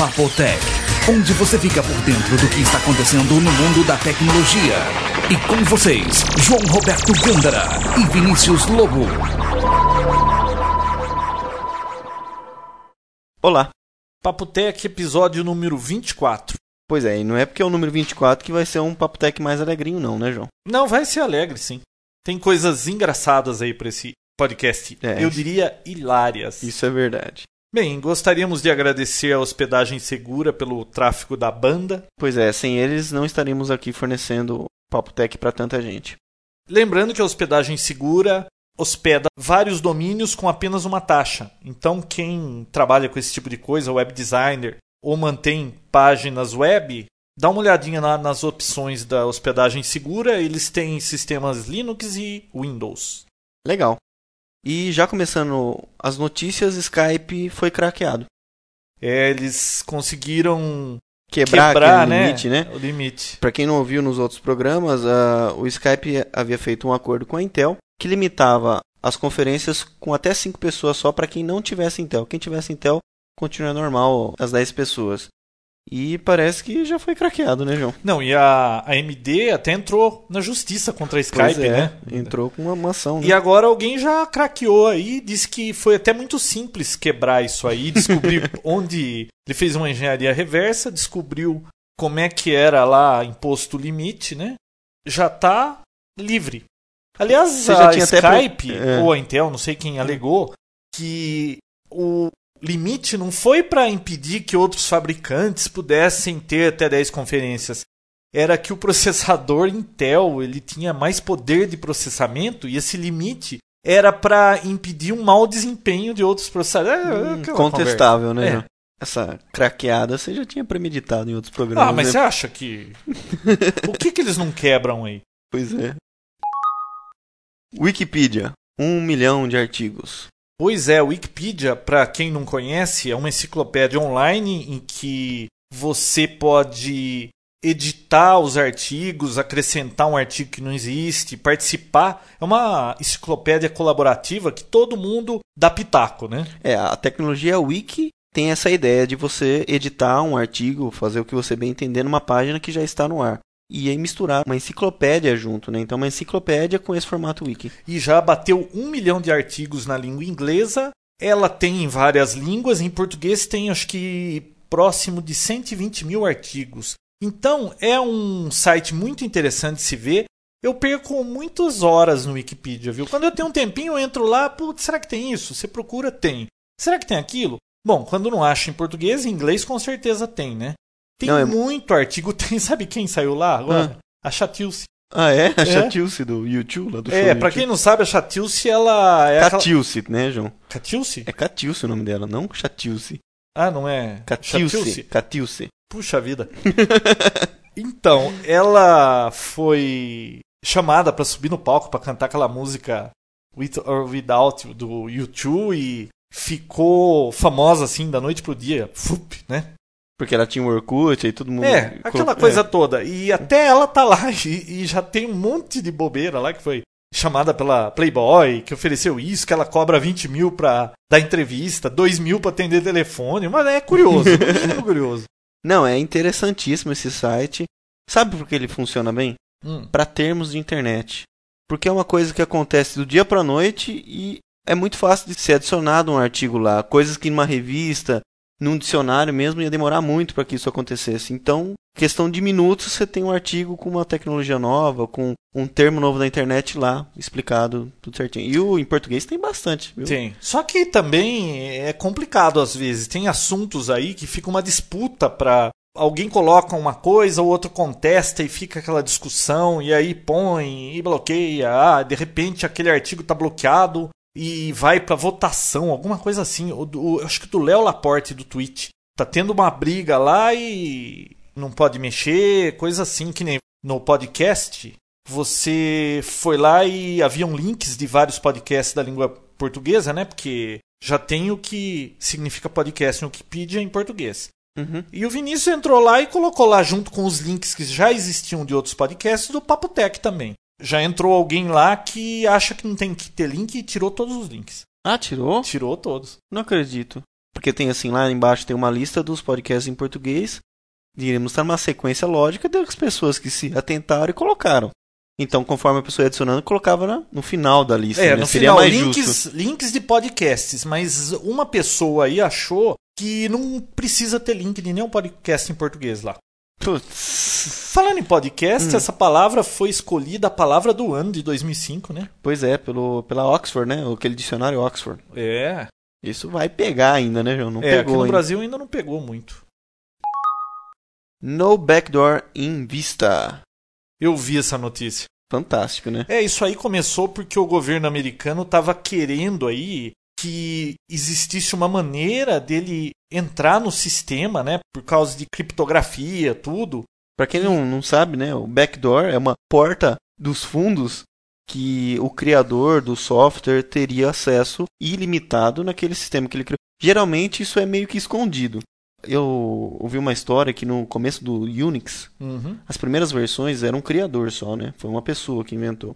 Papotec, onde você fica por dentro do que está acontecendo no mundo da tecnologia. E com vocês, João Roberto Gândara e Vinícius Lobo. Olá. Papotec, episódio número 24. Pois é, e não é porque é o número 24 que vai ser um Papotec mais alegrinho, não, né, João? Não, vai ser alegre, sim. Tem coisas engraçadas aí para esse podcast. É. Eu diria hilárias. Isso é verdade. Bem, gostaríamos de agradecer a Hospedagem Segura pelo tráfego da banda. Pois é, sem eles não estaríamos aqui fornecendo Papotec para tanta gente. Lembrando que a Hospedagem Segura hospeda vários domínios com apenas uma taxa. Então, quem trabalha com esse tipo de coisa, web designer ou mantém páginas web, dá uma olhadinha na- nas opções da hospedagem segura. Eles têm sistemas Linux e Windows. Legal. E já começando as notícias, Skype foi craqueado. É, eles conseguiram Quebrar, quebrar, né, limite, né? o limite. Para quem não ouviu nos outros programas, ah, o Skype havia feito um acordo com a Intel que limitava as conferências com até 5 pessoas só para quem não tivesse Intel. Quem tivesse Intel continua normal as 10 pessoas. E parece que já foi craqueado, né, João? Não, e a AMD até entrou na justiça contra a Skype, é, né? Entrou com uma mansão, né? E agora alguém já craqueou aí, disse que foi até muito simples quebrar isso aí, descobrir onde ele fez uma engenharia reversa, descobriu como é que era lá imposto limite, né? Já tá livre. Aliás, Você já a até Skype pro- é. ou a Intel, não sei quem alegou, que o limite não foi para impedir que outros fabricantes pudessem ter até 10 conferências. Era que o processador Intel ele tinha mais poder de processamento e esse limite era para impedir um mau desempenho de outros processadores. É, Hum, aquela contestável, né, É. João? Essa craqueada você já tinha premeditado em outros programas. Ah, mas né? você acha que. o que, que eles não quebram aí? Pois é. Wikipedia. Um milhão de artigos. Pois é, a Wikipedia, para quem não conhece, é uma enciclopédia online em que você pode editar os artigos, acrescentar um artigo que não existe, participar. É uma enciclopédia colaborativa que todo mundo dá pitaco, né? É, a tecnologia Wiki tem essa ideia de você editar um artigo, fazer o que você bem entender numa página que já está no ar. E aí misturar uma enciclopédia junto, né? Então uma enciclopédia com esse formato Wiki. e já bateu um milhão de artigos na língua inglesa. Ela tem em várias línguas, em português tem acho que próximo de 120 mil artigos. Então é um site muito interessante se ver. Eu perco muitas horas no Wikipedia, viu? Quando eu tenho um tempinho, eu entro lá, putz, será que tem isso? Você procura, tem. Será que tem aquilo? Bom, quando não acha em português, em inglês com certeza tem, né? Tem Não, é- muito artigo, tem, sabe quem saiu lá agora? A Chatilce. Ah, é? A É. Chatilce do YouTube, lá do É, show pra YouTube. quem não sabe, a Chatilce, ela é aquela... Catilce, né, João? Catilce? É Catilce o nome dela, não Chatilce. Ah, não é? Catilce. Catilce. Puxa vida. então, ela foi chamada pra subir no palco pra cantar aquela música With or Without do U2 e ficou famosa assim da noite pro dia. Fup, né? Porque ela tinha o Orkut e todo mundo... É, aquela coisa é. toda. E até ela tá lá e, e já tem um monte de bobeira lá que foi chamada pela Playboy, que ofereceu isso, que ela cobra 20 mil pra dar entrevista, 2 mil pra atender telefone. Mas é curioso, muito curioso. Não, é interessantíssimo esse site. Sabe por que ele funciona bem? Hum. para termos de internet. Porque é uma coisa que acontece do dia para noite e é muito fácil de ser adicionado um artigo lá. Coisas que numa revista, num dicionário mesmo, ia demorar muito para que isso acontecesse. Então, questão de minutos, você tem um artigo com uma tecnologia nova, com um termo novo da internet lá, explicado tudo certinho. E o em português tem bastante, viu? Tem. Só que também é complicado às vezes. Tem assuntos aí que fica uma disputa pra. Alguém coloca uma coisa, o outro contesta e fica aquela discussão, e aí põe e bloqueia. Ah, de repente aquele artigo tá bloqueado e vai pra votação, alguma coisa assim. O, o- acho que do Léo Laporte do Twitch. Tá tendo uma briga lá e não pode mexer, coisa assim, que nem no podcast. Você foi lá e haviam links de vários podcasts da língua portuguesa, né? Porque já tem o que significa podcast no Wikipedia em português. Uhum. E o Vinícius entrou lá e colocou lá junto com os links que já existiam de outros podcasts do Papotec também. Já entrou alguém lá que acha que não tem que ter link e tirou todos os links. Ah, tirou? Tirou todos. Não acredito. Porque tem assim, lá embaixo tem uma lista dos podcasts em português. Iremos estar numa sequência lógica das pessoas que se atentaram e colocaram. Então, conforme a pessoa ia adicionando, colocava no final da lista. É, né? no Seria final, mais links, justo. links de podcasts, mas uma pessoa aí achou que não precisa ter link de nenhum podcast em português lá. Putz. Falando em podcast, Hum. essa palavra foi escolhida a palavra do ano de 2005, né? Pois é, pelo, pela Oxford, né? Aquele dicionário Oxford. É. Isso vai pegar ainda, né, João? Não é, aqui pegou no ainda. Brasil ainda não pegou muito. No backdoor in Vista. Eu vi essa notícia. Fantástico, né? É, isso aí começou porque o governo americano estava querendo aí que existisse uma maneira dele entrar no sistema, né? Por causa de criptografia, tudo. Pra quem não, não sabe, né, o backdoor é uma porta dos fundos que o criador do software teria acesso ilimitado naquele sistema que ele criou. Geralmente isso é meio que escondido. Eu ouvi uma história que no começo do Unix, Uhum. as primeiras versões eram um criador só, né? Foi uma pessoa que inventou.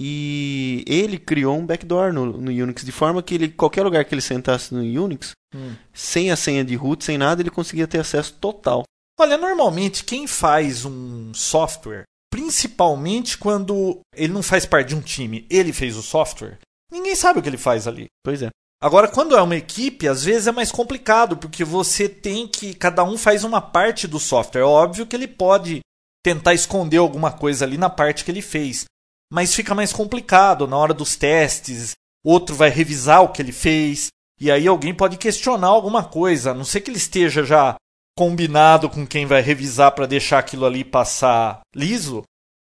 E ele criou um backdoor no, no Unix, de forma que ele, qualquer lugar que ele sentasse no Unix, Hum. sem a senha de root, sem nada, ele conseguia ter acesso total. Olha, normalmente quem faz um software, principalmente quando ele não faz parte de um time, ele fez o software, ninguém sabe o que ele faz ali. Pois é. Agora, quando é uma equipe, às vezes é mais complicado, porque você tem que. Cada um faz uma parte do software. É óbvio que ele pode tentar esconder alguma coisa ali na parte que ele fez. Mas fica mais complicado na hora dos testes. Outro vai revisar o que ele fez. E aí alguém pode questionar alguma coisa. A não ser que ele esteja já combinado com quem vai revisar para deixar aquilo ali passar liso.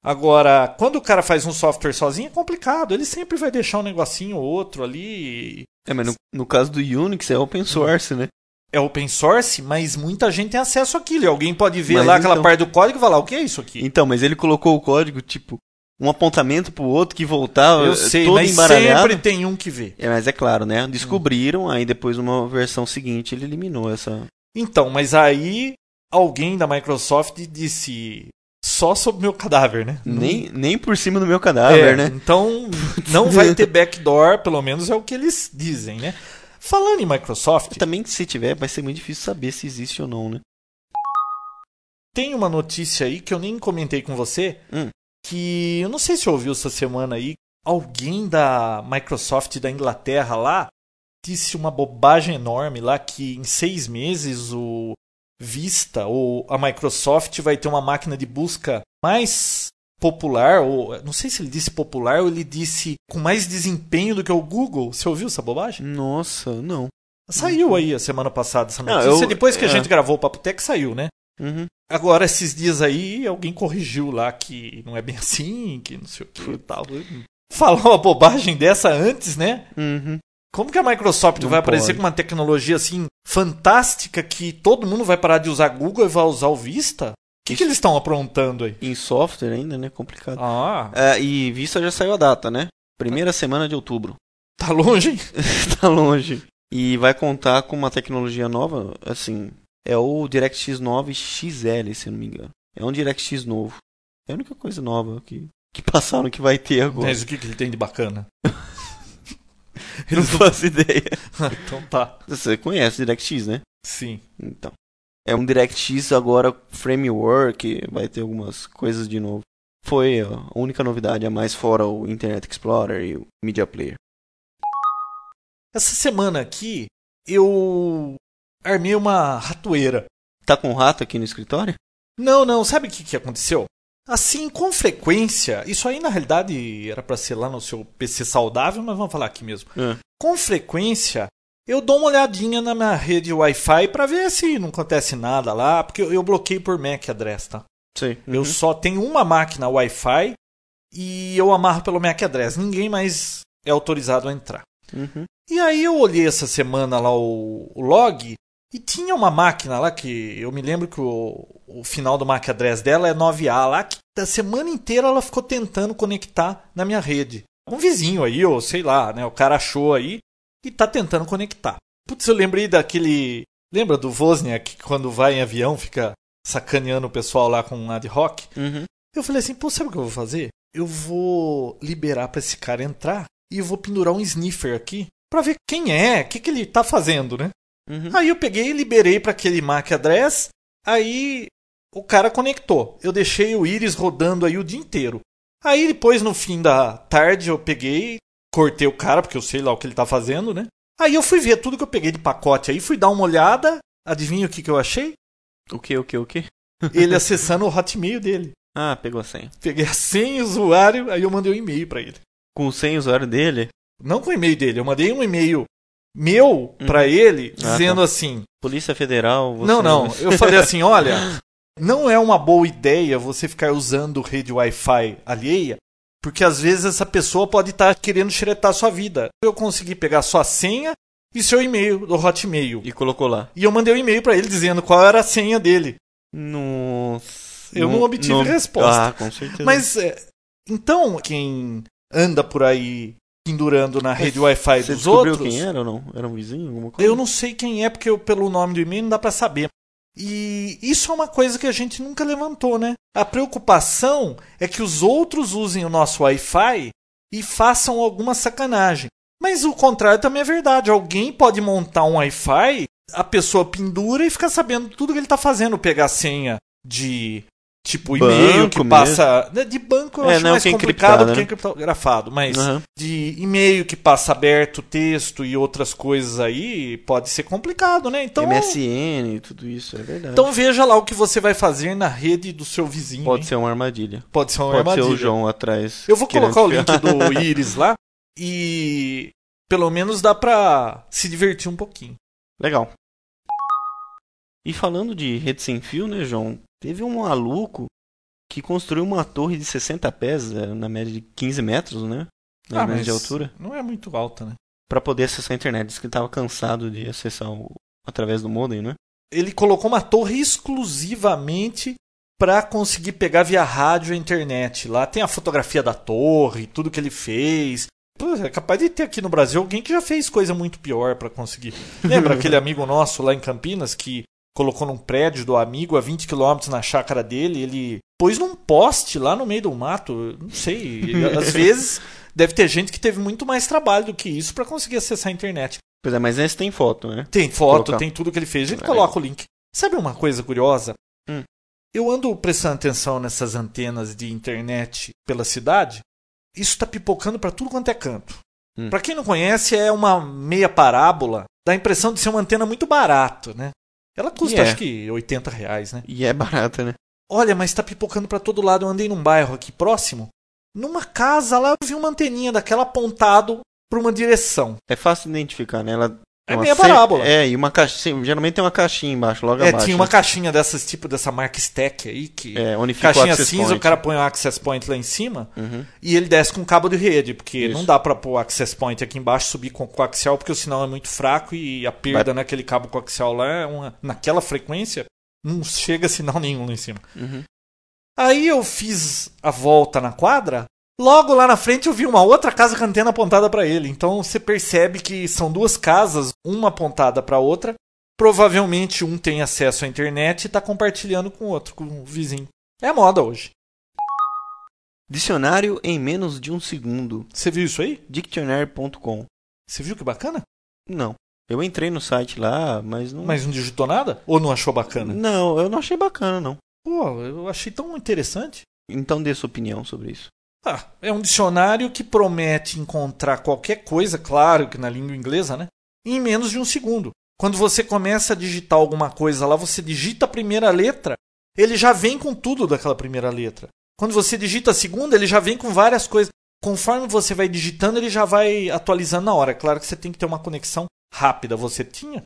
Agora, quando o cara faz um software sozinho é complicado. Ele sempre vai deixar um negocinho ou outro ali. É, mas no, no caso do Unix é open source, né? é open source, mas muita gente tem acesso àquilo. E alguém pode ver Mas lá aquela então- parte do código e falar: o que é isso aqui? Então, mas ele colocou o código, tipo, um apontamento pro outro que voltava Eu eh, sei, todo mas embaralhado. sempre tem um que vê. É, mas é claro, né? Descobriram, aí depois numa versão seguinte ele eliminou essa. Então, mas aí alguém da Microsoft disse só sobre meu cadáver, né? Nem, nem por cima do meu cadáver, É, né? Então, não vai ter backdoor, pelo menos é o que eles dizem, né? Falando em Microsoft, Também se tiver, vai ser muito difícil saber se existe ou não, né? tem uma notícia aí que eu nem comentei com você, Hum. Que eu não sei se ouviu essa semana aí, alguém da Microsoft da Inglaterra lá disse uma bobagem enorme lá que em seis meses o Vista ou a Microsoft vai ter uma máquina de busca mais popular, ou não sei se ele disse popular ou ele disse com mais desempenho do que o Google. Você ouviu essa bobagem? Nossa, não. Saiu aí a semana passada essa Não, notícia. eu- Depois que a é. gente gravou o Papo Tech, saiu, né? Uhum. Agora, esses dias aí, alguém corrigiu lá que não é bem assim, que não sei o que e tal. Falar uma bobagem dessa antes, né? Uhum. Como que a Microsoft Não vai aparecer pode. com uma tecnologia assim fantástica que todo mundo vai parar de usar Google e vai usar o Vista? O que, que eles estão aprontando aí? Em software ainda, né? Complicado. Ah, É, e vista já saiu a data, né? Primeira semana de outubro. tá longe, hein? tá longe. E vai contar com uma tecnologia nova, assim, é o DirectX 9 XL, se eu não me engano. É um DirectX novo. É a única coisa nova que, que passaram que vai ter agora. Mas o que, que ele tem de bacana? Eu não faço ideia. então tá. Você conhece o DirectX, né? Sim. Então. É um DirectX agora framework, vai ter algumas coisas de novo. Foi a única novidade a mais fora o Internet Explorer e o Media Player. Essa semana aqui, eu armei uma ratoeira. Tá com rato aqui no escritório? Não, não, sabe o que, que aconteceu? Assim, com frequência, isso aí na realidade era para ser lá no seu PC saudável, mas vamos falar aqui mesmo. É. Com frequência, eu dou uma olhadinha na minha rede Wi-Fi para ver se não acontece nada lá, porque eu, eu bloqueio por MAC address, tá? Sei. Eu só tenho uma máquina Wi-Fi e eu amarro pelo MAC address. Ninguém mais é autorizado a entrar. Uhum. E aí eu olhei essa semana lá o, o log e tinha uma máquina lá que eu me lembro que o, o final do MAC address dela é 9A lá, que da semana inteira ela ficou tentando conectar na minha rede. Um vizinho aí, ou sei lá, né? O cara achou aí e tá tentando conectar. Putz, eu lembrei daquele. Lembra do Wozniak que quando vai em avião fica sacaneando o pessoal lá com um ad hoc? Uhum. Eu falei assim, pô, sabe o que eu vou fazer? Eu vou liberar pra esse cara entrar e eu vou pendurar um sniffer aqui pra ver quem é, o que, que ele tá fazendo, né? Uhum. Aí eu peguei e liberei para aquele MAC address, aí o cara conectou. Eu deixei o Iris rodando aí o dia inteiro. Aí depois, no fim da tarde, eu peguei, cortei o cara, porque eu sei lá o que ele tá fazendo, né? Aí eu fui ver tudo que eu peguei de pacote aí, fui dar uma olhada, adivinha o que, que eu achei? O que, o que, o que? Ele acessando o Hotmail dele. Ah, pegou a senha. Peguei a senha, usuário, aí eu mandei um e-mail para ele. Com o senha usuário dele? Não com o e-mail dele, eu mandei um e-mail meu para ele, Ah, dizendo tá. assim: Polícia Federal. Você... Não, não. Eu falei assim: olha, não é uma boa ideia você ficar usando rede Wi-Fi alheia, porque às vezes essa pessoa pode estar querendo xeretar sua vida. Eu consegui pegar sua senha e seu e-mail do Hotmail. E colocou lá. E eu mandei um e-mail para ele dizendo qual era a senha dele. Nossa. Eu não obtive resposta. Ah, com certeza. Mas é, então quem anda por aí pendurando na rede Wi-Fi Você dos descobriu outros, quem era ou não? Era um vizinho? Alguma coisa? eu não sei quem é porque eu, pelo nome do e-mail não dá para saber. E isso é uma coisa que a gente nunca levantou, né? A preocupação é que os outros usem o nosso Wi-Fi e façam alguma sacanagem. Mas o contrário também é verdade. Alguém pode montar um Wi-Fi, a pessoa pendura e fica sabendo tudo que ele está fazendo. Pegar a senha de tipo e-mail que passa. né, De banco eu É, acho não, mais que é complicado é né? encriptografado. Mas Aham. de e-mail que passa aberto, texto e outras coisas aí, pode ser complicado, né? Então, MSN e tudo isso, é verdade. então veja lá o que você vai fazer na rede do seu vizinho. Pode hein? ser uma armadilha. Pode ser uma Pode armadilha. ser o João atrás. Eu vou colocar o link do Iris lá e pelo menos dá pra se divertir um pouquinho. Legal. E falando de rede sem fio, né, João? Teve um maluco que construiu uma torre de 60 pés, eh, na média de 15 metros, né? Na média de altura. não é muito alta, né? Pra poder acessar a internet. Diz que ele tava cansado de acessar o... através do modem, né? Ele colocou uma torre exclusivamente pra conseguir pegar via rádio a internet. Lá tem a fotografia da torre, tudo que ele fez. Pô, é capaz de ter aqui no Brasil alguém que já fez coisa muito pior pra conseguir. Lembra aquele amigo nosso lá em Campinas que colocou num prédio do amigo a 20 km na chácara dele, ele pôs num poste lá no meio do mato, não sei, às vezes deve ter gente que teve muito mais trabalho do que isso pra conseguir acessar a internet. Pois é, mas esse tem foto, né? Tem foto, Colocar. tem tudo que ele fez. A gente Aí. coloca o link. Sabe uma coisa curiosa? Hum. Eu ando prestando atenção nessas antenas de internet pela cidade. Isso tá pipocando pra tudo quanto é canto. Hum. Pra quem não conhece, é uma meia parábola. Dá a impressão de ser uma antena muito barato, né? Ela custa E é. acho que 80 reais, né? E é barata, né? Olha, mas tá pipocando pra todo lado. Eu andei num bairro aqui próximo. Numa casa lá, eu vi uma anteninha daquela apontado pra uma direção. É fácil de identificar, né? Ela É uma meia ce- parábola. É, e uma caixinha. Geralmente tem uma caixinha embaixo, logo É, abaixo. tinha uma né? caixinha dessas, tipo dessa marca Stack aí, que É, onde fica o caixinha access cinza, point. o cara põe o access point lá em cima Uhum. e ele desce com cabo de rede, porque Isso. não dá pra pôr o access point aqui embaixo, subir com o coaxial, porque o sinal é muito fraco e a perda naquele cabo coaxial lá é uma, naquela frequência não chega sinal nenhum lá em cima. Uhum. Aí eu fiz a volta na quadra, logo lá na frente eu vi uma outra casa com antena apontada pra ele. Então você percebe que são duas casas, uma apontada pra outra. Provavelmente um tem acesso à internet e tá compartilhando com o outro, com o vizinho. É moda hoje. Dicionário em menos de um segundo. Você viu isso aí? Dictionary.com. Você viu que bacana? Não. Eu entrei no site lá, mas não. Mas não digitou nada? Ou não achou bacana? Não, eu não achei bacana, não. Pô, eu achei tão interessante. Então dê sua opinião sobre isso. Ah, é um dicionário que promete encontrar qualquer coisa, claro que na língua inglesa, né? Em menos de um segundo. Quando você começa a digitar alguma coisa lá, você digita a primeira letra, ele já vem com tudo daquela primeira letra. Quando você digita a segunda, ele já vem com várias coisas. Conforme você vai digitando, ele já vai atualizando na hora. É Claro que você tem que ter uma conexão rápida. Você tinha?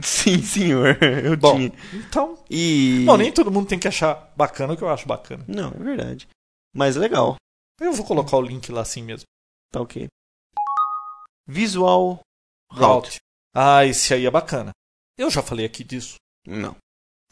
Sim, senhor. Eu Bom, tinha. então. E. Bom, nem todo mundo tem que achar bacana o que eu acho bacana. Não, é verdade. Mas legal. Eu vou colocar o link lá assim mesmo. Tá ok. Visual Route. Ah, esse aí é bacana. Eu já falei aqui disso. Não.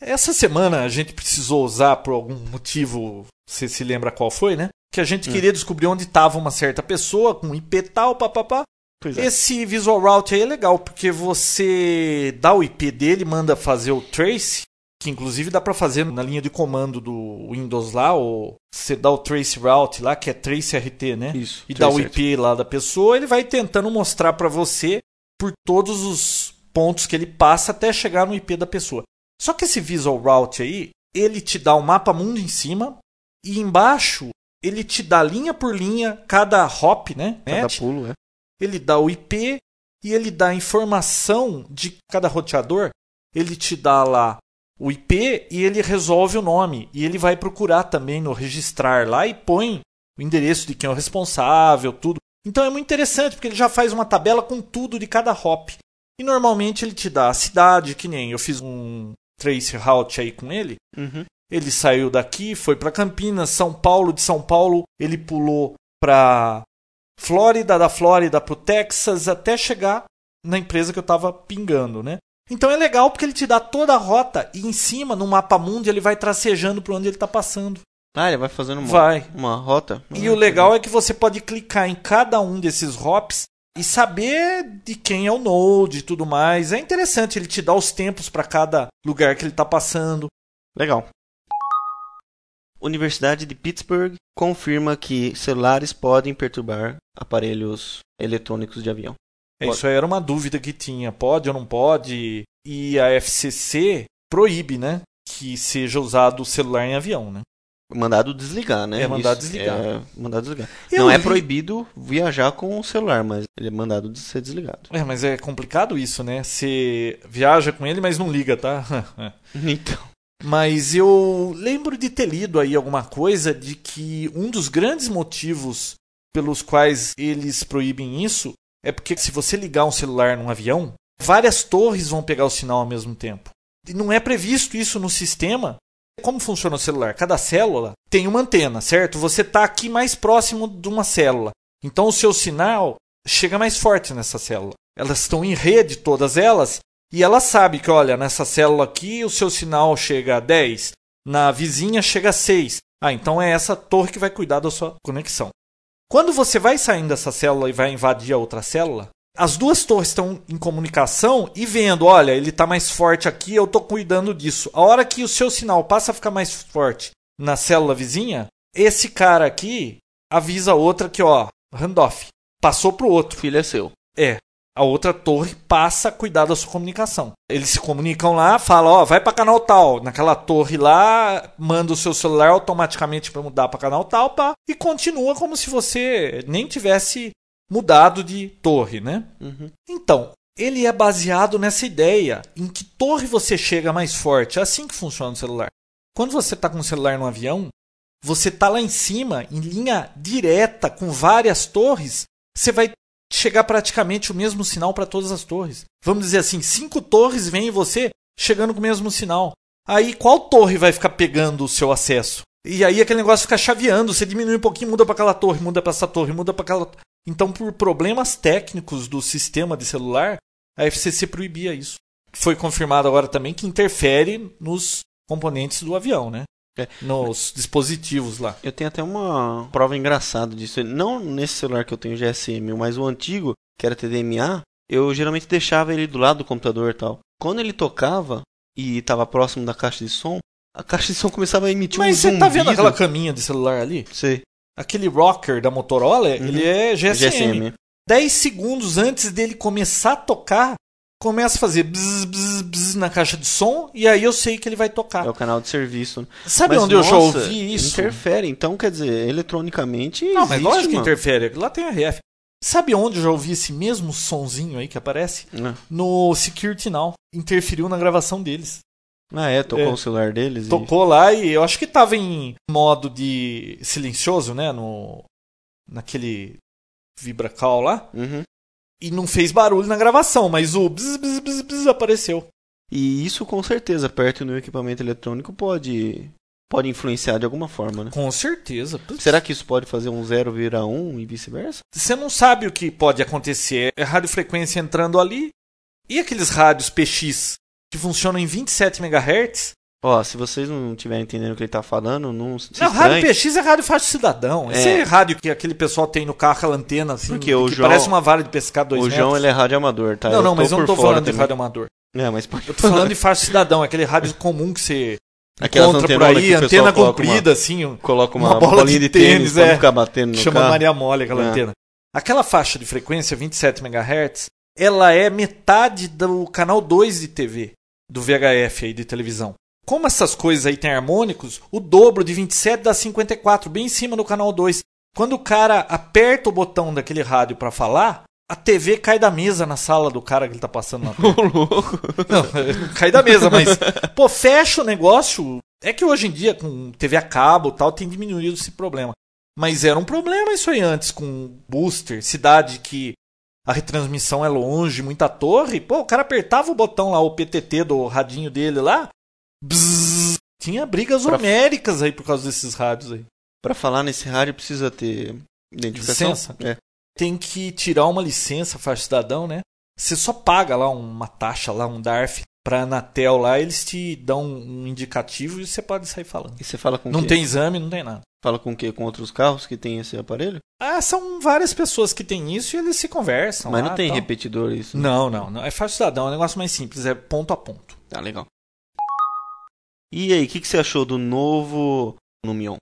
Essa semana a gente precisou usar por algum motivo, você se lembra qual foi, né? Que a gente Hum. queria descobrir onde estava uma certa pessoa com IP tal, papapá. Pois é. Esse Visual Route aí é legal, porque você dá o IP dele, manda fazer o trace, que inclusive dá pra fazer na linha de comando do Windows lá, ou você dá o trace route lá, que é trace RT, né? Isso. e dá o. IP lá da pessoa, ele vai tentando mostrar para você por todos os pontos que ele passa até chegar no IP da pessoa. Só que esse Visual Route aí, ele te dá o um mapa mundo em cima e embaixo ele te dá linha por linha cada hop, né? Cada Net, pulo, é. ele dá o IP e ele dá a informação de cada roteador. Ele te dá lá o IP e ele resolve o nome. E ele vai procurar também no registrar lá e põe o endereço de quem é o responsável, tudo. Então é muito interessante, porque ele já faz uma tabela com tudo de cada hop. E normalmente ele te dá a cidade, que nem eu fiz um trace route aí com ele. Uhum. Ele saiu daqui, foi para Campinas, São Paulo, de São Paulo ele pulou para Flórida, da Flórida para o Texas, até chegar na empresa que eu estava pingando, né? Então é legal porque ele te dá toda a rota e em cima, no mapa mundo, ele vai tracejando por onde ele está passando. Ah, ele vai fazendo uma, Vai. uma rota. E Ah, o legal é que você pode clicar em cada um desses hops e saber de quem é o node e tudo mais. É interessante, ele te dá os tempos para cada lugar que ele está passando. Legal. Universidade de Pittsburgh confirma que celulares podem perturbar aparelhos eletrônicos de avião. É, Pode. Isso aí era uma dúvida que tinha. Pode ou não pode? E a FCC proíbe, né? Que seja usado o celular em avião, né? Mandado desligar, né? É mandado Isso, desligar. É mandado desligar. Eu não é li- proibido viajar com o celular, mas ele é mandado de ser desligado. É, mas é complicado isso, né? Você viaja com ele, mas não liga, tá? Então. Mas eu lembro de ter lido aí alguma coisa de que um dos grandes motivos pelos quais eles proíbem isso é porque se você ligar um celular num avião, várias torres vão pegar o sinal ao mesmo tempo. E não é previsto isso no sistema. Como funciona o celular? Cada célula tem uma antena, certo? Você está aqui mais próximo de uma célula. Então o seu sinal chega mais forte nessa célula. Elas estão em rede, todas elas, e ela sabe que, olha, nessa célula aqui o seu sinal chega a 10, na vizinha chega a 6. Ah, então é essa torre que vai cuidar da sua conexão. Quando você vai saindo dessa célula e vai invadir a outra célula, as duas torres estão em comunicação e vendo, olha, ele está mais forte aqui, eu estou cuidando disso. A hora que o seu sinal passa a ficar mais forte na célula vizinha, esse cara aqui avisa a outra que, ó, handoff, passou pro O outro. filho é seu. É. A outra torre passa a cuidar da sua comunicação. Eles se comunicam lá, falam, ó, vai para canal tal. Naquela torre lá, manda o seu celular automaticamente para mudar para canal tal, pá, e continua como se você nem tivesse mudado de torre, né? Uhum. Então, ele é baseado nessa ideia em que torre você chega mais forte. É assim que funciona o celular. Quando você está com o celular no avião, você está lá em cima, em linha direta, com várias torres, você vai chegar praticamente o mesmo sinal para todas as torres. Vamos dizer assim, cinco torres vêm em você chegando com o mesmo sinal. Aí qual torre vai ficar pegando o seu acesso? E aí aquele negócio fica chaveando, você diminui um pouquinho, muda para aquela torre, muda para essa torre, muda para aquela. Então, por problemas técnicos do sistema de celular, a FCC proibia isso. Foi confirmado agora também que interfere nos componentes do avião, né? É. Nos dispositivos lá. Eu tenho até uma prova engraçada disso. Não nesse celular que eu tenho GSM, mas o antigo, que era TDMA, eu geralmente deixava ele do lado do computador e tal. Quando ele tocava e estava próximo da caixa de som, a caixa de som começava a emitir um Mas você tá vendo zumbido. aquela caminha de celular ali? Sei. Aquele rocker da Motorola, ele é GSM. GSM. 10 segundos antes dele começar a tocar, começa a fazer bzz, bzz, bzz na caixa de som e aí eu sei que ele vai tocar. É o canal de serviço. né? Sabe Mas, onde eu já nossa, ouvi isso? Interfere. Então, quer dizer, eletronicamente. Não, mas existe, lógico que mano. interfere. Lá tem RF. Sabe onde eu já ouvi esse mesmo sonzinho aí que aparece? Ah. No Security Now. Interferiu na gravação deles. Ah, é, tocou É. o celular deles. e- Tocou lá e eu acho que tava em modo de silencioso, né? No, naquele vibracal lá. Uhum. E não fez barulho na gravação, mas o bzz, bzz, bzz, bzz apareceu. E isso com certeza, perto no equipamento eletrônico, pode pode influenciar de alguma forma, né? Com certeza. Putz. Será que isso pode fazer um 0 virar 1 e vice-versa? Você não sabe o que pode acontecer. É radiofrequência entrando ali. E aqueles rádios PX que funcionam em 27 MHz? Ó, se vocês não estiverem entendendo o que ele tá falando, não se Não, estranhe. rádio PX é rádio fácil cidadão. Esse É. é rádio que aquele pessoal tem no carro, aquela antena assim, Porque o que João- parece uma vara de pescar dois O metros. João ele é rádio amador, tá? Não, não, mas eu não tô falando de também. rádio amador. É, mas pode Eu tô falando de fácil cidadão, aquele rádio comum que você Aquelas encontra por aí, antena coloca uma- comprida, assim, Coloca uma, uma bola bolinha de de tênis, tênis, pra é. não ficar batendo no chama carro. Maria Mole aquela É. antena. Aquela faixa de frequência 27 MHz, ela é metade do canal 2 de TV, do VHF aí de televisão. Como essas coisas aí têm harmônicos, o dobro de 27 dá 54, bem em cima do canal 2. Quando o cara aperta o botão daquele rádio para falar, a TV cai da mesa na sala do cara que ele tá passando na Ô, louco. Não, cai da mesa, mas. Pô, fecha o negócio. É que hoje em dia, com TV a cabo e tal, tem diminuído esse problema. Mas era um problema isso aí antes, com booster, cidade que a retransmissão é longe, muita torre. Pô, o cara apertava o botão lá, o PTT do radinho dele lá. Bzzz, tinha brigas Pra- homéricas aí por causa desses rádios aí. Pra falar nesse rádio precisa ter identificação. Licença? É. Tem que tirar uma licença, faz cidadão, né? Você só paga lá uma taxa, lá um DARF, pra Anatel lá, eles te dão um indicativo e você pode sair falando. E você fala com Não quê? tem exame, não tem nada. Fala com o quê? Com outros carros que tem esse aparelho? Ah, são várias pessoas que têm isso e eles se conversam. Mas lá, não tem tal. repetidor isso. né? Não, não, não. É fácil cidadão, é um negócio mais simples, é ponto a ponto. Tá legal. E aí, o que, que você achou do novo Numion?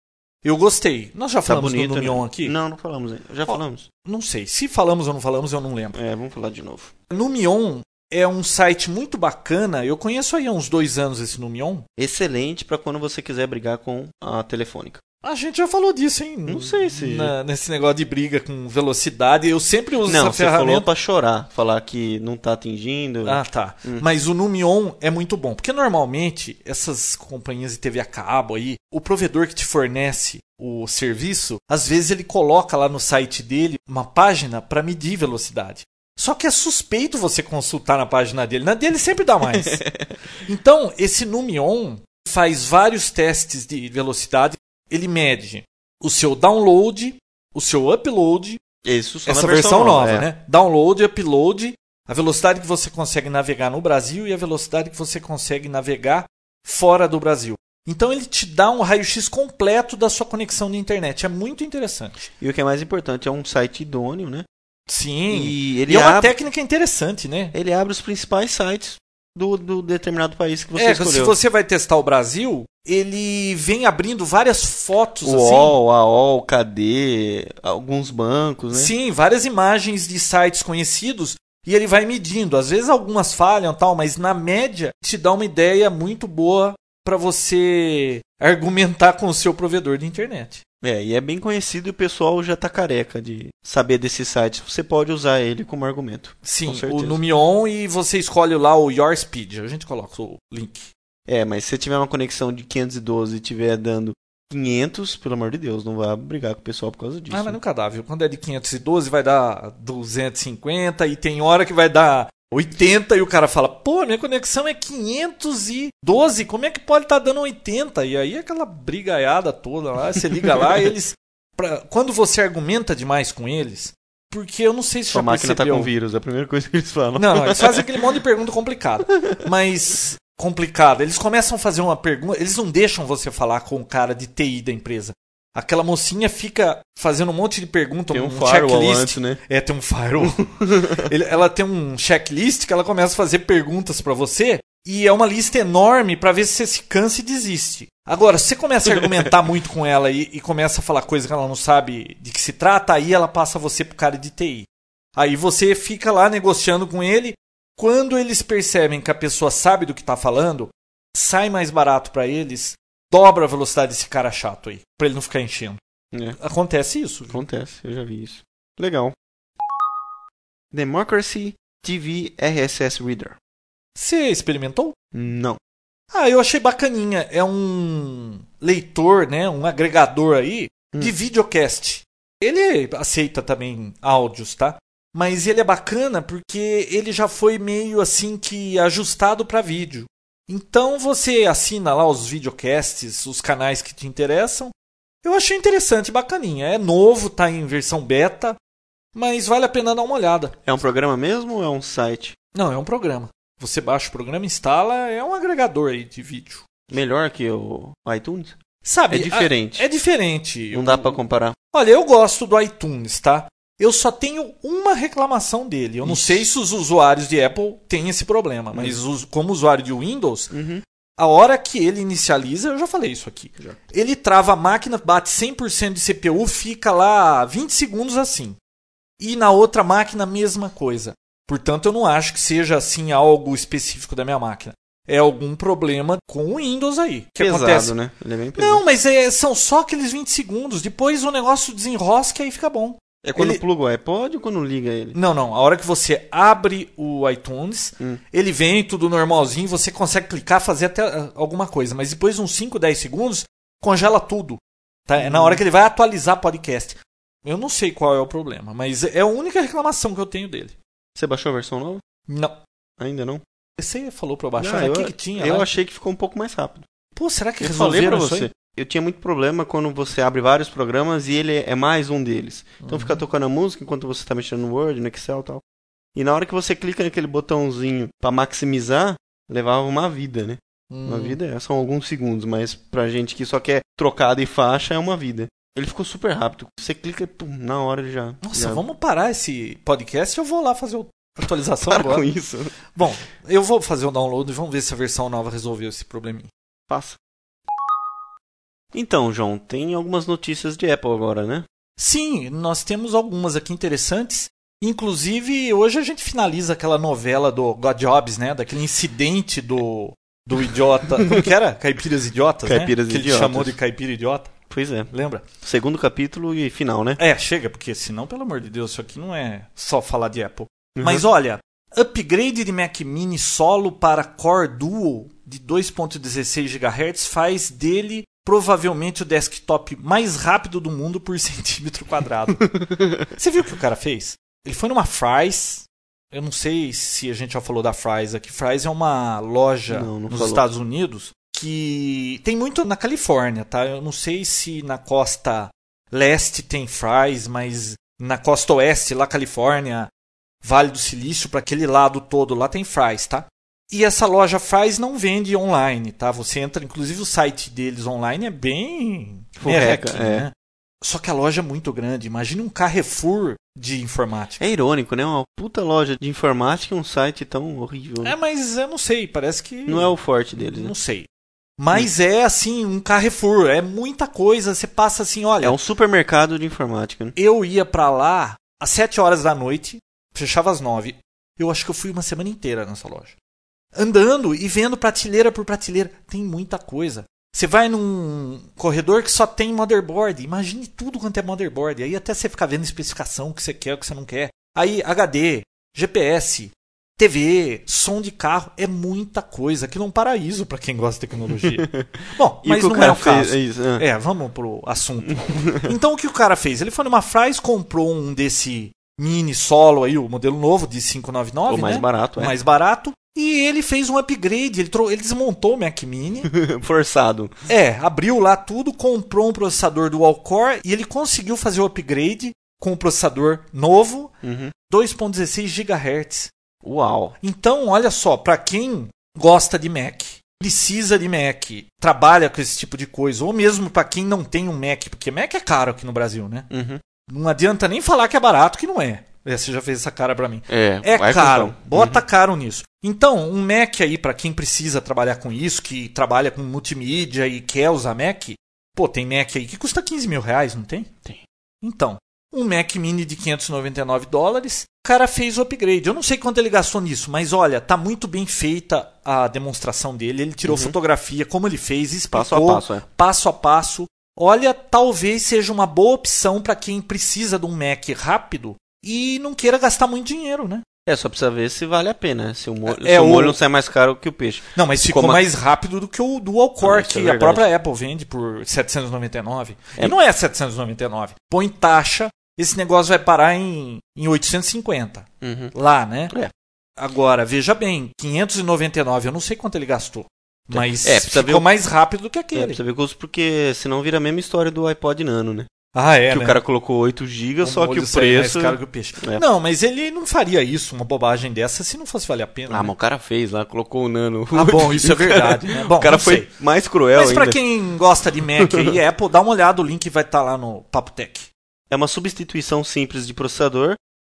Eu gostei. Nós já Tá falamos bonito, do Numion né? aqui? Não, não falamos ainda. Já Ó, falamos. Não sei. Se falamos ou não falamos, eu não lembro. É, vamos falar de novo. Numion é um site muito bacana. Eu conheço aí há uns dois anos esse Numion. Excelente pra quando você quiser brigar com a telefônica. A gente já falou disso, hein? Não sei se- Na- nesse negócio de briga com velocidade. Eu sempre uso Não, essa você falou ferramenta. pra chorar. Falar que não tá atingindo. Ah, tá. Hum. Mas o Numion é muito bom. Porque normalmente, essas companhias de TV a cabo aí, o provedor que te fornece o serviço, às vezes ele coloca lá no site dele uma página para medir velocidade. Só que é suspeito você consultar na página dele. Na dele sempre dá mais. então, esse Numion faz vários testes de velocidade. Ele mede o seu download, o seu upload Isso essa na versão, nova, é. né? Download, upload, a velocidade que você consegue navegar no Brasil e a velocidade que você consegue navegar fora do Brasil. Então ele te dá um raio-x completo da sua conexão de internet. É muito interessante. E o que é mais importante, é um site idôneo, né? Sim. E E, ele é uma abre, técnica interessante, né? ele abre os principais sites do, do determinado país que você é, escolheu. se você vai testar o Brasil, ele vem abrindo várias fotos O assim. UOL, AOL, KD, alguns bancos, né? Sim, várias imagens de sites conhecidos e ele vai medindo. Às vezes algumas falham, tal, mas na média te dá uma ideia muito boa para você argumentar com o seu provedor de internet. É, e é bem conhecido e o pessoal já tá careca de saber desses sites. Você pode usar ele como argumento. Sim, Com o Numion e você escolhe lá o Your Speed. A gente coloca o link. É, mas se você tiver uma conexão de 512 e estiver dando 500, pelo amor de Deus, não vá brigar com o pessoal por causa disso. Ah, mas nunca dá, viu? Quando é de 512 vai dar 250 e tem hora que vai dar 80 e o cara fala, pô, minha conexão é 512, como é que pode estar dando 80? E aí aquela brigaiada toda lá, você liga lá e eles... pra- quando você argumenta demais com eles, porque eu não sei se Sua já máquina tá percebeu... com vírus, é a primeira coisa que eles falam. Não, não, eles fazem aquele monte de pergunta complicada. Mas complicada. Eles começam a fazer uma pergunta, eles não deixam você falar com o cara de TI da empresa. Aquela mocinha fica fazendo um monte de pergunta, Tem um um checklist. antes, né? É, tem um firewall. Ele- ela tem um checklist que ela começa a fazer perguntas pra você e é uma lista enorme pra ver se você se cansa e desiste. Agora, se você começa a argumentar muito com ela e, e começa a falar coisa que ela não sabe de que se trata, aí ela passa você pro cara de TI. Aí você fica lá negociando com ele. Quando eles percebem que a pessoa sabe do que tá falando, sai mais barato pra eles, dobra a velocidade desse cara chato aí, pra ele não ficar enchendo. É, Acontece isso. viu? acontece, eu já vi isso. Legal. Democracy TV RSS Reader. Você experimentou? Não. Ah, eu achei bacaninha. É um leitor, né? Um agregador aí de Hum. videocast. Ele aceita também áudios, tá? Mas ele é bacana porque ele já foi meio assim que ajustado para vídeo. Então você assina lá os videocasts, os canais que te interessam. Eu achei interessante, bacaninha. É novo, tá em versão beta, mas vale a pena dar uma olhada. É um programa mesmo ou é um site? Não, é um programa. Você baixa o programa, instala, é um agregador aí de vídeo. Melhor que o iTunes? Sabe? É diferente. a- é diferente. Não Eu- dá pra comparar. Olha, eu gosto do iTunes, tá? Eu só tenho uma reclamação dele. Eu não Ixi. sei se os usuários de Apple têm esse problema, mas os- como usuário de Windows, Uhum. a hora que ele inicializa, eu já falei isso aqui. Ele trava a máquina, bate 100% de CPU, fica lá 20 segundos assim. E na outra máquina, mesma coisa. Portanto, eu não acho que seja assim algo específico da minha máquina. É algum problema com o Windows aí. Que pesado, acontece. né? Ele é bem pesado. Não, mas é- são só aqueles 20 segundos. Depois o negócio desenrosca e aí fica bom. É quando ele- pluga o iPod ou quando liga ele? Não, não. A hora que você abre o iTunes, Hum. ele vem tudo normalzinho, você consegue clicar, fazer até ah, alguma coisa. Mas depois de uns 5, 10 segundos, congela tudo. Tá? É na Hum. hora que ele vai atualizar podcast. Eu não sei qual é o problema, mas é a única reclamação que eu tenho dele. Você baixou a versão nova? Não. Ainda não? Você falou pra eu baixar, Não, eu, que, que tinha eu lá? achei que ficou um pouco mais rápido. Pô, será que Eu falei pra você. Eu tinha muito problema quando você abre vários programas e ele é mais um deles. Então Uhum. fica tocando a música enquanto você tá mexendo no Word, no Excel e tal. E na hora que você clica naquele botãozinho pra maximizar, levava uma vida, né? Uma Hum. vida é- são alguns segundos, mas pra gente que só quer trocada e faixa é uma vida. Ele ficou super rápido. Você clica pum, na hora ele já. Nossa, já... vamos parar esse podcast e eu vou lá fazer a atualização Para agora. com isso. Bom, eu vou fazer o download e vamos ver se a versão nova resolveu esse probleminha. Passa. Então, João, tem algumas notícias de Apple agora, né? Sim, nós temos algumas aqui interessantes. Inclusive, hoje a gente finaliza aquela novela do God Jobs, né? Daquele incidente do, do idiota. Como que era? Caipiras idiotas, Caipiras né? Que ele chamou de caipira idiota. Pois é. Lembra? Segundo capítulo e final, né? É, chega, porque senão, pelo amor de Deus, isso aqui não é só falar de Apple. Uhum. Mas olha, upgrade de Mac Mini solo para Core Duo de 2.16 GHz faz dele provavelmente o desktop mais rápido do mundo por centímetro quadrado. Você viu o que o cara fez? Ele foi numa Fry's. Eu não sei se a gente já falou da Fry's aqui. Fry's é uma loja Não, não nos falou. Estados Unidos que tem muito na Califórnia, tá? Eu não sei se na costa leste tem Fry's, mas na costa oeste, lá Califórnia, Vale do Silício, para aquele lado todo lá tem Fry's, tá? E essa loja Fry's não vende online, tá? Você entra, inclusive o site deles online é bem Furreca, merrequinho, é. né? Só que a loja é muito grande. Imagine um Carrefour de informática. É irônico, né? Uma puta loja de informática e um site tão horrível. É, mas eu não sei, parece que Não é o forte deles, né? não sei. Mas é assim, um Carrefour, é muita coisa. Você passa assim, olha, É um supermercado de informática, né? eu ia pra lá às 7 horas da noite, fechava às 9. Eu acho que eu fui uma semana inteira nessa loja. Andando e vendo prateleira por prateleira. Tem muita coisa. Você vai num corredor que só tem motherboard. Imagine tudo quanto é motherboard. Aí até você ficar vendo especificação, o que você quer, o que você não quer. Aí HD, GPS, TV, som de carro. É muita coisa. Aquilo é um paraíso pra quem gosta de tecnologia. Bom, mas o não o é o caso. fez? É isso, ah. É, vamos pro assunto. então o que o cara fez? Ele foi numa Fry's, comprou um desse mini solo aí, o modelo novo de 599, O mais né? barato, O é. mais barato. E ele fez um upgrade, ele, trou- ele desmontou o Mac Mini. Forçado. é, abriu lá tudo, comprou um processador dual core e ele conseguiu fazer o upgrade com o processador novo, Uhum. 2.16 GHz. Uau. Então, olha só, para quem gosta de Mac, precisa de Mac, trabalha com esse tipo de coisa, ou mesmo para quem não tem um Mac, porque Mac é caro aqui no Brasil, né? Uhum. Não adianta nem falar que é barato, que não é. É, Você já fez essa cara pra mim. É, É caro, bota caro nisso. Então, um Mac aí pra quem precisa trabalhar com isso, que trabalha com multimídia e quer usar Mac, pô, tem Mac aí que custa 15 mil reais, não tem? Tem. Então, um Mac Mini de 599 dólares, o cara fez o upgrade. Eu não sei quanto ele gastou nisso, mas olha, tá muito bem feita a demonstração dele. Ele tirou fotografia, como ele fez, explicou Passo a passo, é. passo a passo. Olha, talvez seja uma boa opção para quem precisa de um Mac rápido e não queira gastar muito dinheiro, né? É, só precisa ver se vale a pena. Se o molho, É, se o o- molho não sai mais caro que o peixe. Não, mas ficou Como mais rápido do que o Dual Core Ah, isso é que a própria Apple vende por 799. É. E não é 799. Põe taxa, esse negócio vai parar em, em 850. Uhum. Lá, né? É. Agora, veja bem, 599, eu não sei quanto ele gastou. Mas É, ficou o- mais rápido do que É, aquele. precisa ver custo, porque senão vira a mesma história do iPod Nano, né? Ah, é, que né? o cara colocou 8 GB, só que o sair preço... mais caro que o peixe. É. Não, mas ele não faria isso, uma bobagem dessa, se não fosse valer a pena. Ah, né? mas o cara fez lá, colocou o Nano. Ah, bom, isso é verdade, né? Bom, o cara foi sei. mais cruel Mas pra ainda. quem gosta de Mac e Apple, dá uma olhada, o link vai estar lá no Papo Tech. É uma substituição simples de processador,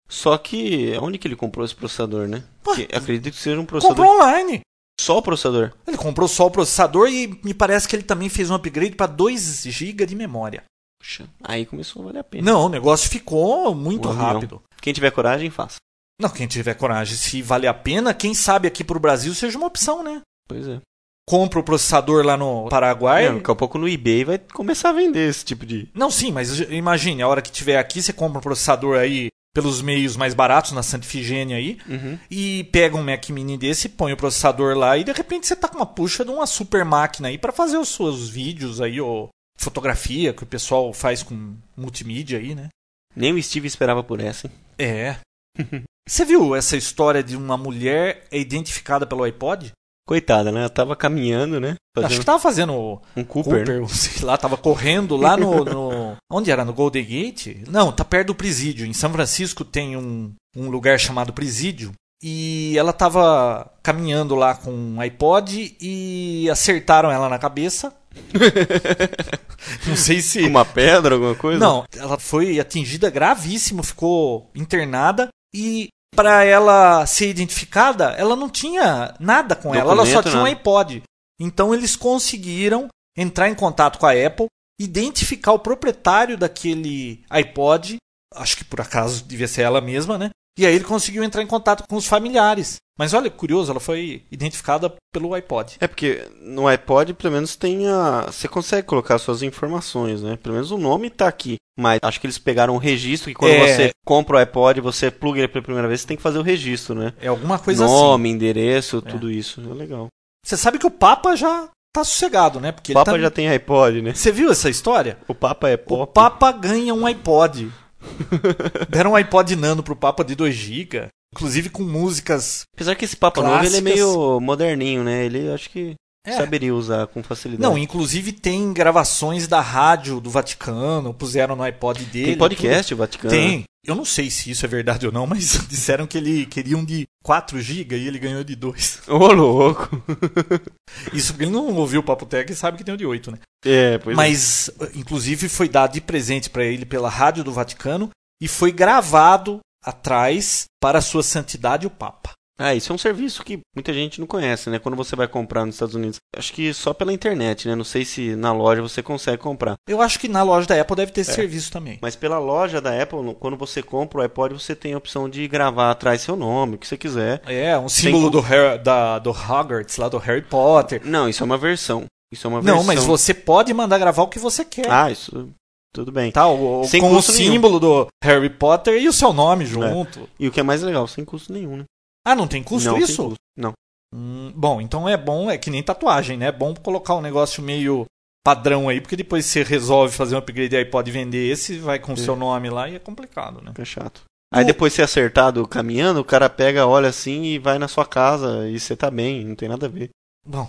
só que onde que ele comprou esse processador, né? Que acredito que seja um processador. Comprou online. Só o processador. Ele comprou só o processador e me parece que ele também fez um upgrade para 2 GB de memória. Puxa, aí começou a valer a pena. Não, o negócio ficou muito rápido. Quem tiver coragem, faça. Não, quem tiver coragem, se vale a pena, quem sabe aqui pro Brasil seja uma opção, né? Pois é. Compra o processador lá no Paraguai. É, daqui a pouco no eBay vai começar a vender esse tipo de. Não, sim, mas imagine, a hora que tiver aqui, você compra um processador aí pelos meios mais baratos na Santa Ifigênia aí Uhum. e pega um Mac Mini desse, põe o processador lá e de repente você tá com uma puxa de uma super máquina aí para fazer os seus vídeos aí ou fotografia que o pessoal faz com multimídia aí, né? Nem o Steve esperava por essa, hein? É. Você viu essa história de uma mulher é identificada pelo iPod? Coitada, né? Ela tava caminhando, né? Acho Fazendo que tava fazendo um Cooper. né? Cooper, sei lá, tava correndo lá no, no- Onde era? No Golden Gate? Não, tá perto do Presídio. Em São Francisco tem um, um lugar chamado Presídio. E ela tava caminhando lá com um iPod e acertaram ela na cabeça. Não sei se. Uma pedra, alguma coisa? Não, ela foi atingida gravíssimo, ficou internada e para ela ser identificada, ela não tinha nada com ela, ela só Documento, tinha um iPod. Então eles conseguiram entrar em contato com a Apple, identificar o proprietário daquele iPod, acho que por acaso devia ser ela mesma, né? E aí ele conseguiu entrar em contato com os familiares. Mas olha, curioso, ela foi identificada pelo iPod. É porque no iPod, pelo menos, tem a. Você consegue colocar suas informações, né? Pelo menos o nome tá aqui. Mas acho que eles pegaram um registro que quando É. você compra o iPod, você pluga ele pela primeira vez, você tem que fazer o registro, né? É alguma coisa assim. Nome, endereço, tudo isso. É legal. Você sabe que o Papa já tá sossegado, né? Porque O Papa tá... já tem iPod, né? Você viu essa história? O Papa é O pop. Papa ganha um iPod. Deram um iPod Nano pro Papa de 2 GB, inclusive com músicas. Apesar que esse Papa novo, ele é Clássicas. meio moderninho, né? Ele acho que É. saberia usar com facilidade. Não, inclusive tem gravações da rádio do Vaticano, puseram no iPod dele. tem podcast, o tudo. Vaticano. Tem. Eu não sei se isso é verdade ou não, mas disseram que ele queria um de 4 GB e ele ganhou de 2. Ô, louco. Isso porque ele não ouviu o Papo Tech e sabe que tem o de 8, né? É, pois é. Mas, inclusive, foi dado de presente para ele pela Rádio do Vaticano e foi gravado atrás para a sua santidade o Papa. Ah, isso é um serviço que muita gente não conhece, né? Quando você vai comprar nos Estados Unidos. Acho que só pela internet, né? Não sei se na loja você consegue comprar. Eu acho que na loja da Apple deve ter esse É. serviço também. Mas pela loja da Apple, quando você compra o iPod, você tem a opção de gravar atrás seu nome, o que você quiser. É, um símbolo do, Harry, da, do Hogwarts, lá do Harry Potter. Não, isso é uma versão. Isso é uma versão. Não, mas você pode mandar gravar o que você quer. Ah, isso. Tudo bem. Tá, o, Sem com o custo nenhum. símbolo do Harry Potter e o seu nome junto. E o que é mais legal, sem custo nenhum, né? Ah, não tem custo não, isso? custo. Não. Hum, bom, então é bom, é que nem tatuagem, né? É bom colocar um negócio meio padrão aí, porque depois você resolve fazer um upgrade de iPod e vender esse, vai com o É. seu nome lá e é complicado, né? Fica chato. Aí depois você acertado caminhando, o cara pega, olha assim e vai na sua casa e você tá bem, não tem nada a ver. Bom.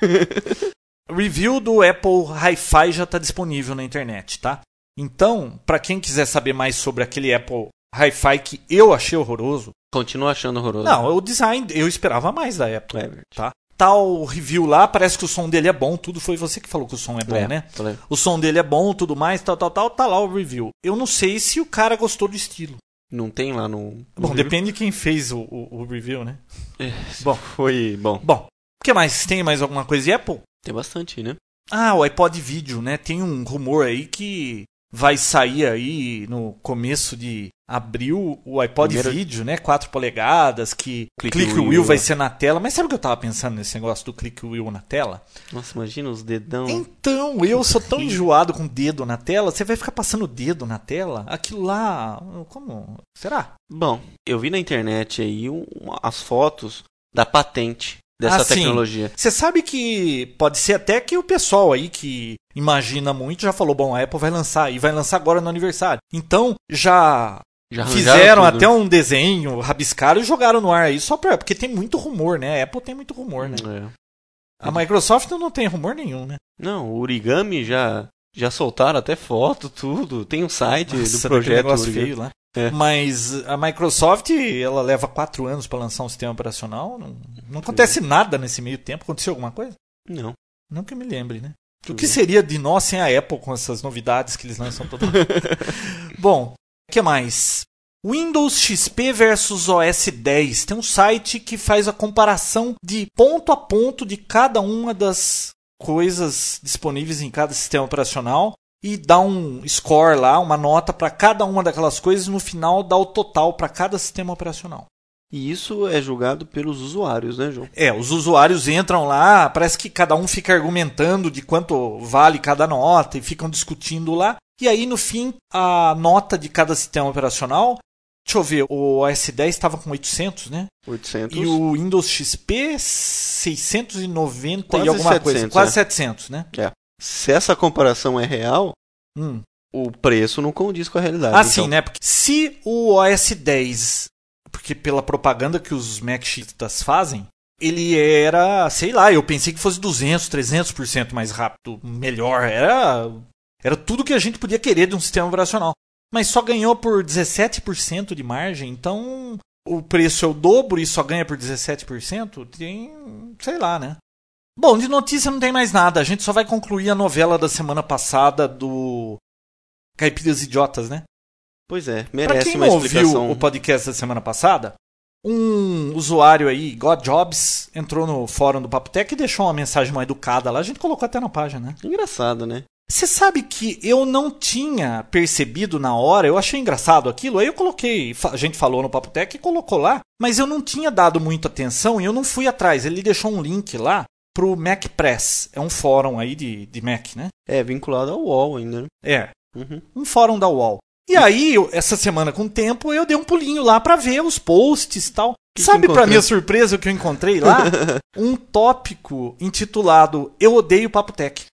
Review do Apple Hi-Fi já está disponível na internet, tá? Então, para quem quiser saber mais sobre aquele Apple Hi-Fi que eu achei horroroso, Continua achando horroroso. não, o design eu esperava mais da Apple, É tá? Tal review lá, parece que o som dele é bom, tudo foi você que falou que o som é bom, É, né? falei. O som dele é bom, tudo mais, tal, tal, tal, tá lá o review. Eu não sei se o cara gostou do estilo. Não tem lá no. Bom, no depende de quem fez o, o- o review, né? Bom, foi. Bom, Bom, o que mais? Tem mais alguma coisa de Apple? Tem bastante, né? Ah, o iPod Vídeo, né? Tem um rumor aí que vai sair aí no começo de abril o iPod Primeiro- Vídeo, né? 4 polegadas, que Click Click, Wheel, Wheel vai ser na tela. Mas sabe o que eu tava pensando nesse negócio do Click Wheel na tela? Nossa, imagina os dedão. Então, eu sou tão enjoado com o dedo na tela. Você vai ficar passando o dedo na tela? Aquilo lá, como? Será? Bom, eu vi na internet aí um- as fotos da patente dessa Ah, tecnologia. Você sabe que pode ser até que o pessoal aí que imagina muito já falou, bom, a Apple vai lançar e vai lançar agora no aniversário. Então, já Já fizeram tudo. até um desenho, rabiscaram e jogaram no ar aí só pra, porque tem muito rumor, né? A Apple tem muito rumor, né? É. A Microsoft não tem rumor nenhum, né? Não, o origami já já soltaram até foto, tudo. Tem um site Nossa, do projeto negócio origami. feio lá. É. Mas a Microsoft, ela leva quatro anos pra lançar um sistema operacional. Não, não acontece nada nesse meio tempo. Aconteceu alguma coisa? Não. Não que eu me lembre, né? O Deixa que seria de nós sem a Apple com essas novidades que eles lançam toda hora? Bom, o que mais? Windows XP versus OS 10. Tem um site que faz a comparação de ponto a ponto de cada uma das coisas disponíveis em cada sistema operacional. E dá um score lá, uma nota para cada uma daquelas coisas, e no final dá o total para cada sistema operacional. E isso é julgado pelos usuários, né, João? É, os usuários entram lá, parece que cada um fica argumentando de quanto vale cada nota e ficam discutindo lá. E aí, no fim, a nota de cada sistema operacional. Deixa eu ver, o OS 10 estava com 800, né? 800. E o Windows XP 690 Quase e alguma 700, coisa. Quase é. 700, né? É. Se essa comparação é real, Hum. o preço não condiz com a realidade. Ah, sim, então. né? Porque se o OS 10, porque pela propaganda que os Mac chiitas fazem, ele era, sei lá, eu pensei que fosse 200, 300% mais rápido, melhor, era era tudo que a gente podia querer de um sistema operacional. Mas só ganhou por 17% de margem, então o preço é o dobro e só ganha por 17%, tem, sei lá, né? Bom, de notícia não tem mais nada. A gente só vai concluir a novela da semana passada do Caipiras Idiotas, né? Pois é, Pra merece quem uma não ouviu explicação. o podcast da semana passada, um usuário aí, God Jobs, entrou no fórum do Papotec e deixou uma mensagem mais educada lá. A gente colocou até na página, né? Engraçado, né? Você sabe que eu não tinha percebido na hora, eu achei engraçado aquilo, aí eu coloquei, a gente falou no Papotec e colocou lá, mas eu não tinha dado muita atenção e eu não fui atrás. Ele deixou um link lá pro Mac Press, é um fórum aí de, de Mac, né? É vinculado ao UOL ainda. né? É, Uhum. um fórum da UOL. E aí, eu- essa semana com o tempo, eu dei um pulinho lá pra ver os posts e tal. que Sabe, pra encontrou? minha surpresa, o que eu encontrei lá? um tópico intitulado Eu Odeio Papotec.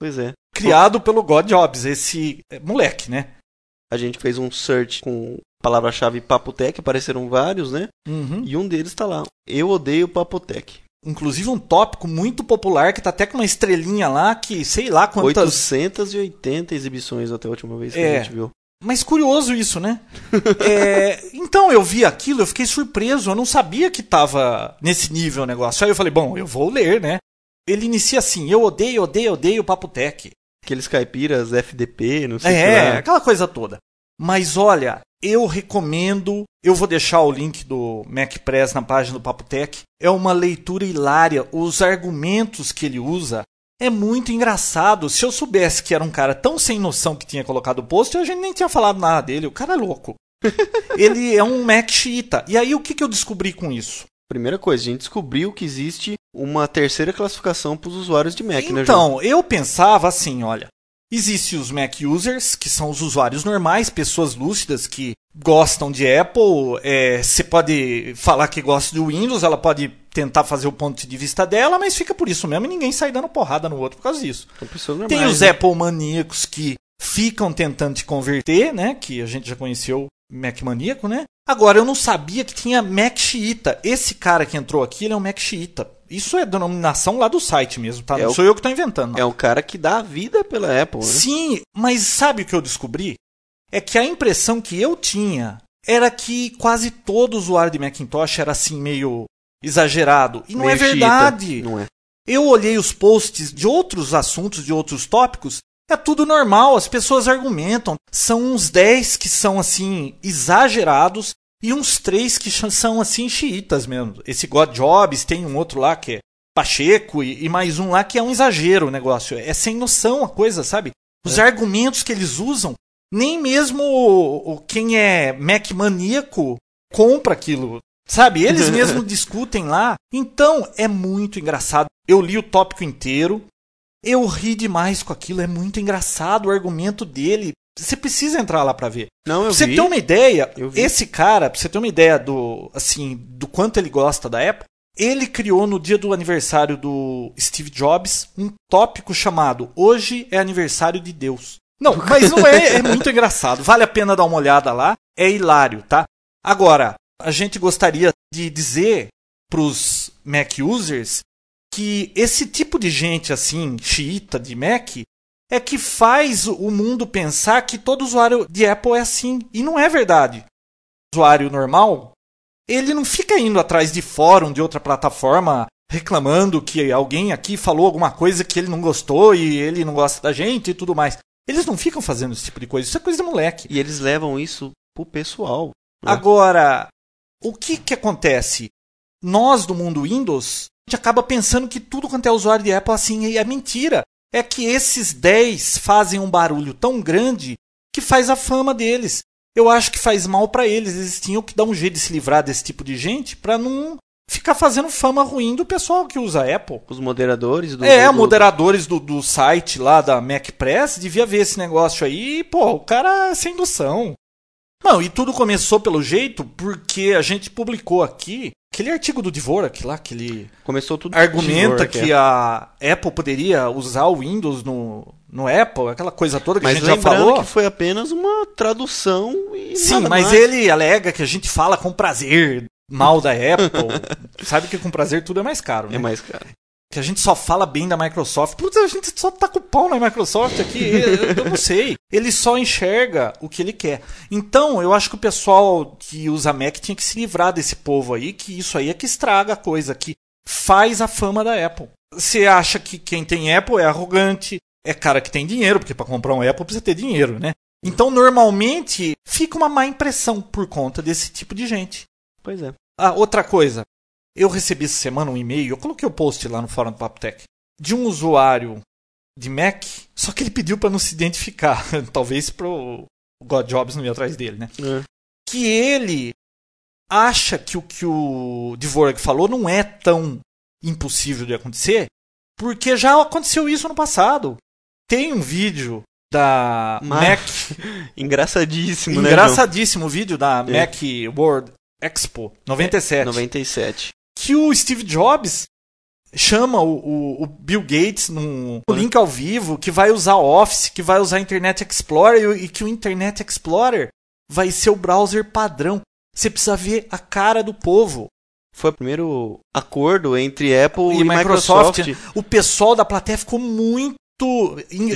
Pois é. Criado pelo God Jobs, esse é, moleque, né? A gente fez um search com palavra-chave Papotec, apareceram vários, né? Uhum. E um deles tá lá. Eu odeio Papotec. Inclusive um tópico muito popular que tá até com uma estrelinha lá que sei lá quantas. 880 exibições até a última vez que É. a gente viu. Mas curioso isso, né? É, então eu vi aquilo, eu fiquei surpreso, eu não sabia que tava nesse nível o negócio. Aí eu falei, bom, eu vou ler, né? Ele inicia assim: eu odeio, odeio, odeio Papotec. Aqueles caipiras FDP, não sei É, se lá. aquela coisa toda. Mas olha, eu recomendo. Eu vou deixar o link do Mac Press na página do Papotec. É uma leitura hilária. Os argumentos que ele usa é muito engraçado. Se eu soubesse que era um cara tão sem noção que tinha colocado o post, a gente nem tinha falado nada dele. O cara é louco. ele é um Mac xiita. E aí o que, que eu descobri com isso? Primeira coisa, a gente descobriu que existe uma terceira classificação para os usuários de Mac, né, João? Então, eu pensava assim, olha, existem os Mac users, que são os usuários normais, pessoas lúcidas que gostam de Apple. é, Você pode falar que gosta do Windows, ela pode tentar fazer o ponto de vista dela, mas fica por isso mesmo e ninguém sai dando porrada no outro por causa disso. Normais. Tem os né? Apple maníacos que ficam tentando te converter, né? Que a gente já conheceu Mac maníaco, né? Agora, eu não sabia que tinha Mac xiita. Esse cara que entrou aqui, ele é um Mac xiita. Isso é denominação lá do site mesmo, tá? É não o- sou eu que estou inventando. não. É um cara que dá a vida pela Apple, né? Sim, mas sabe o que eu descobri? É que a impressão que eu tinha era que quase todo usuário de Macintosh era assim meio exagerado. E não Meio é verdade. Não é. Eu olhei os posts de outros assuntos, de outros tópicos, é tudo normal, as pessoas argumentam. São uns 10 que são assim exagerados e uns 3 que são assim xiitas mesmo. Esse God Jobs, tem um outro lá que é Pacheco e, e mais um lá que é um exagero o negócio. É sem noção a coisa, sabe? Os argumentos que eles usam, nem mesmo o, o- quem é Mac maníaco compra aquilo. Sabe? Eles mesmos discutem lá. Então, é muito engraçado. Eu li o tópico inteiro. Eu ri demais com aquilo. É muito engraçado o argumento dele. Você precisa entrar lá pra ver. Não, eu Pra você vi. ter uma ideia, esse cara, pra você ter uma ideia do, assim, do quanto ele gosta da Apple, ele criou no dia do aniversário do Steve Jobs um tópico chamado Hoje é aniversário de Deus. Não, mas não é, é muito engraçado. Vale a pena dar uma olhada lá. É hilário, tá? Agora, a gente gostaria de dizer pros Mac users que esse tipo de gente assim, xiita de Mac, é que faz o mundo pensar que todo usuário de Apple é assim. E não é verdade. O usuário normal, ele não fica indo atrás de fórum de outra plataforma reclamando que alguém aqui falou alguma coisa que ele não gostou e ele não gosta da gente e tudo mais. Eles não ficam fazendo esse tipo de coisa. Isso é coisa de moleque. E eles levam isso pro pessoal. né? Agora, o que que acontece? Nós do mundo Windows, a gente acaba pensando que tudo quanto é usuário de Apple assim é mentira. É que esses 10 fazem um barulho tão grande que faz a fama deles. Eu acho que faz mal para eles. Eles tinham que dar um jeito de se livrar desse tipo de gente para não ficar fazendo fama ruim do pessoal que usa Apple. Os moderadores do. É, do- moderadores do, do site lá da Mac Press devia ver esse negócio aí e, pô, o cara é sem noção. Não, e tudo começou pelo jeito porque a gente publicou aqui aquele artigo do Dvorak lá, que ele Começou tudo argumenta Dvorak, que é. a Apple poderia usar o Windows no, no Apple, aquela coisa toda que Mas a gente já falou. que foi apenas uma tradução e Sim, mas mais. ele alega que a gente fala com prazer mal da Apple. Sabe que com prazer tudo é mais caro, né? É mais caro. Que a gente só fala bem da Microsoft. Putz, a gente só tá com o pau na Microsoft aqui. Eu, eu não sei. Ele só enxerga o que ele quer. Então, eu acho que o pessoal que usa Mac tinha que se livrar desse povo aí, que isso aí é que estraga a coisa, que faz a fama da Apple. Você acha que quem tem Apple é arrogante, é cara que tem dinheiro, porque para comprar um Apple precisa ter dinheiro, né? Então, normalmente, fica uma má impressão por conta desse tipo de gente. Pois é. Ah, outra coisa. Eu recebi essa semana um e-mail, eu coloquei o post lá no fórum do Papotec, de um usuário de Mac, só que ele pediu para não se identificar. Talvez pro God Jobs não ir atrás dele, né? É. Que ele acha que o que o Dvorak falou não é tão impossível de acontecer, porque já aconteceu isso no passado. Tem um vídeo da Mas- Mac Engraçadíssimo, né? Engraçadíssimo o vídeo da É. Mac World Expo 97. João? 97. Que o Steve Jobs chama o, o- o Bill Gates num link ao vivo, que vai usar Office, que vai usar Internet Explorer e, e que o Internet Explorer vai ser o browser padrão. Você precisa ver a cara do povo. Foi o primeiro acordo entre Apple E e, Microsoft. Microsoft. O pessoal da plateia ficou muito.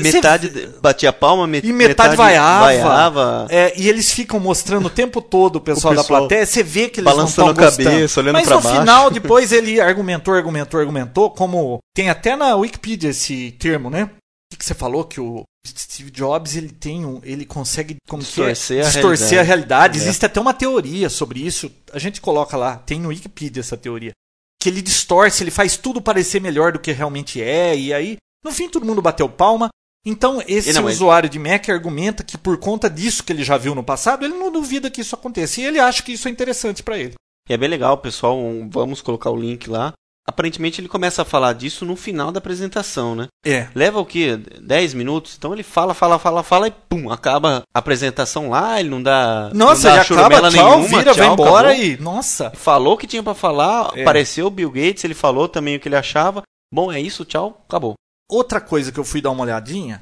Metade de- batia palma, met- E metade vaiava. vaiava. É, e eles ficam mostrando o tempo todo o pessoal, O da pessoal plateia, você vê que eles balançando não a estão cabeça, olhando Mas pra no baixo. final, depois ele argumentou, argumentou, argumentou, como tem até na Wikipedia esse termo, né? O que, você falou que o Steve Jobs ele tem um, ele consegue como que é? Distorcer a distorcer a realidade. É. Existe até uma teoria sobre isso. A gente coloca lá, tem no Wikipedia essa teoria, que ele distorce, ele faz tudo parecer melhor do que realmente é e aí no fim todo mundo bateu palma. Então, esse não, usuário de Mac argumenta que por conta disso que ele já viu no passado, ele não duvida que isso aconteça. E ele acha que isso é interessante para ele. E é bem legal, pessoal. Vamos colocar o link lá. Aparentemente ele começa a falar disso no final da apresentação, né? É. Leva o quê? 10 minutos? Então ele fala, fala, fala, fala e pum, acaba a apresentação lá, ele não dá. Nossa, não dá já acaba, tchau, nenhuma, vira, vai tchau, embora acabou. e. Nossa. Falou o que tinha pra falar, É. apareceu o Bill Gates, ele falou também o que ele achava. Bom, é isso, tchau, acabou. Outra coisa que eu fui dar uma olhadinha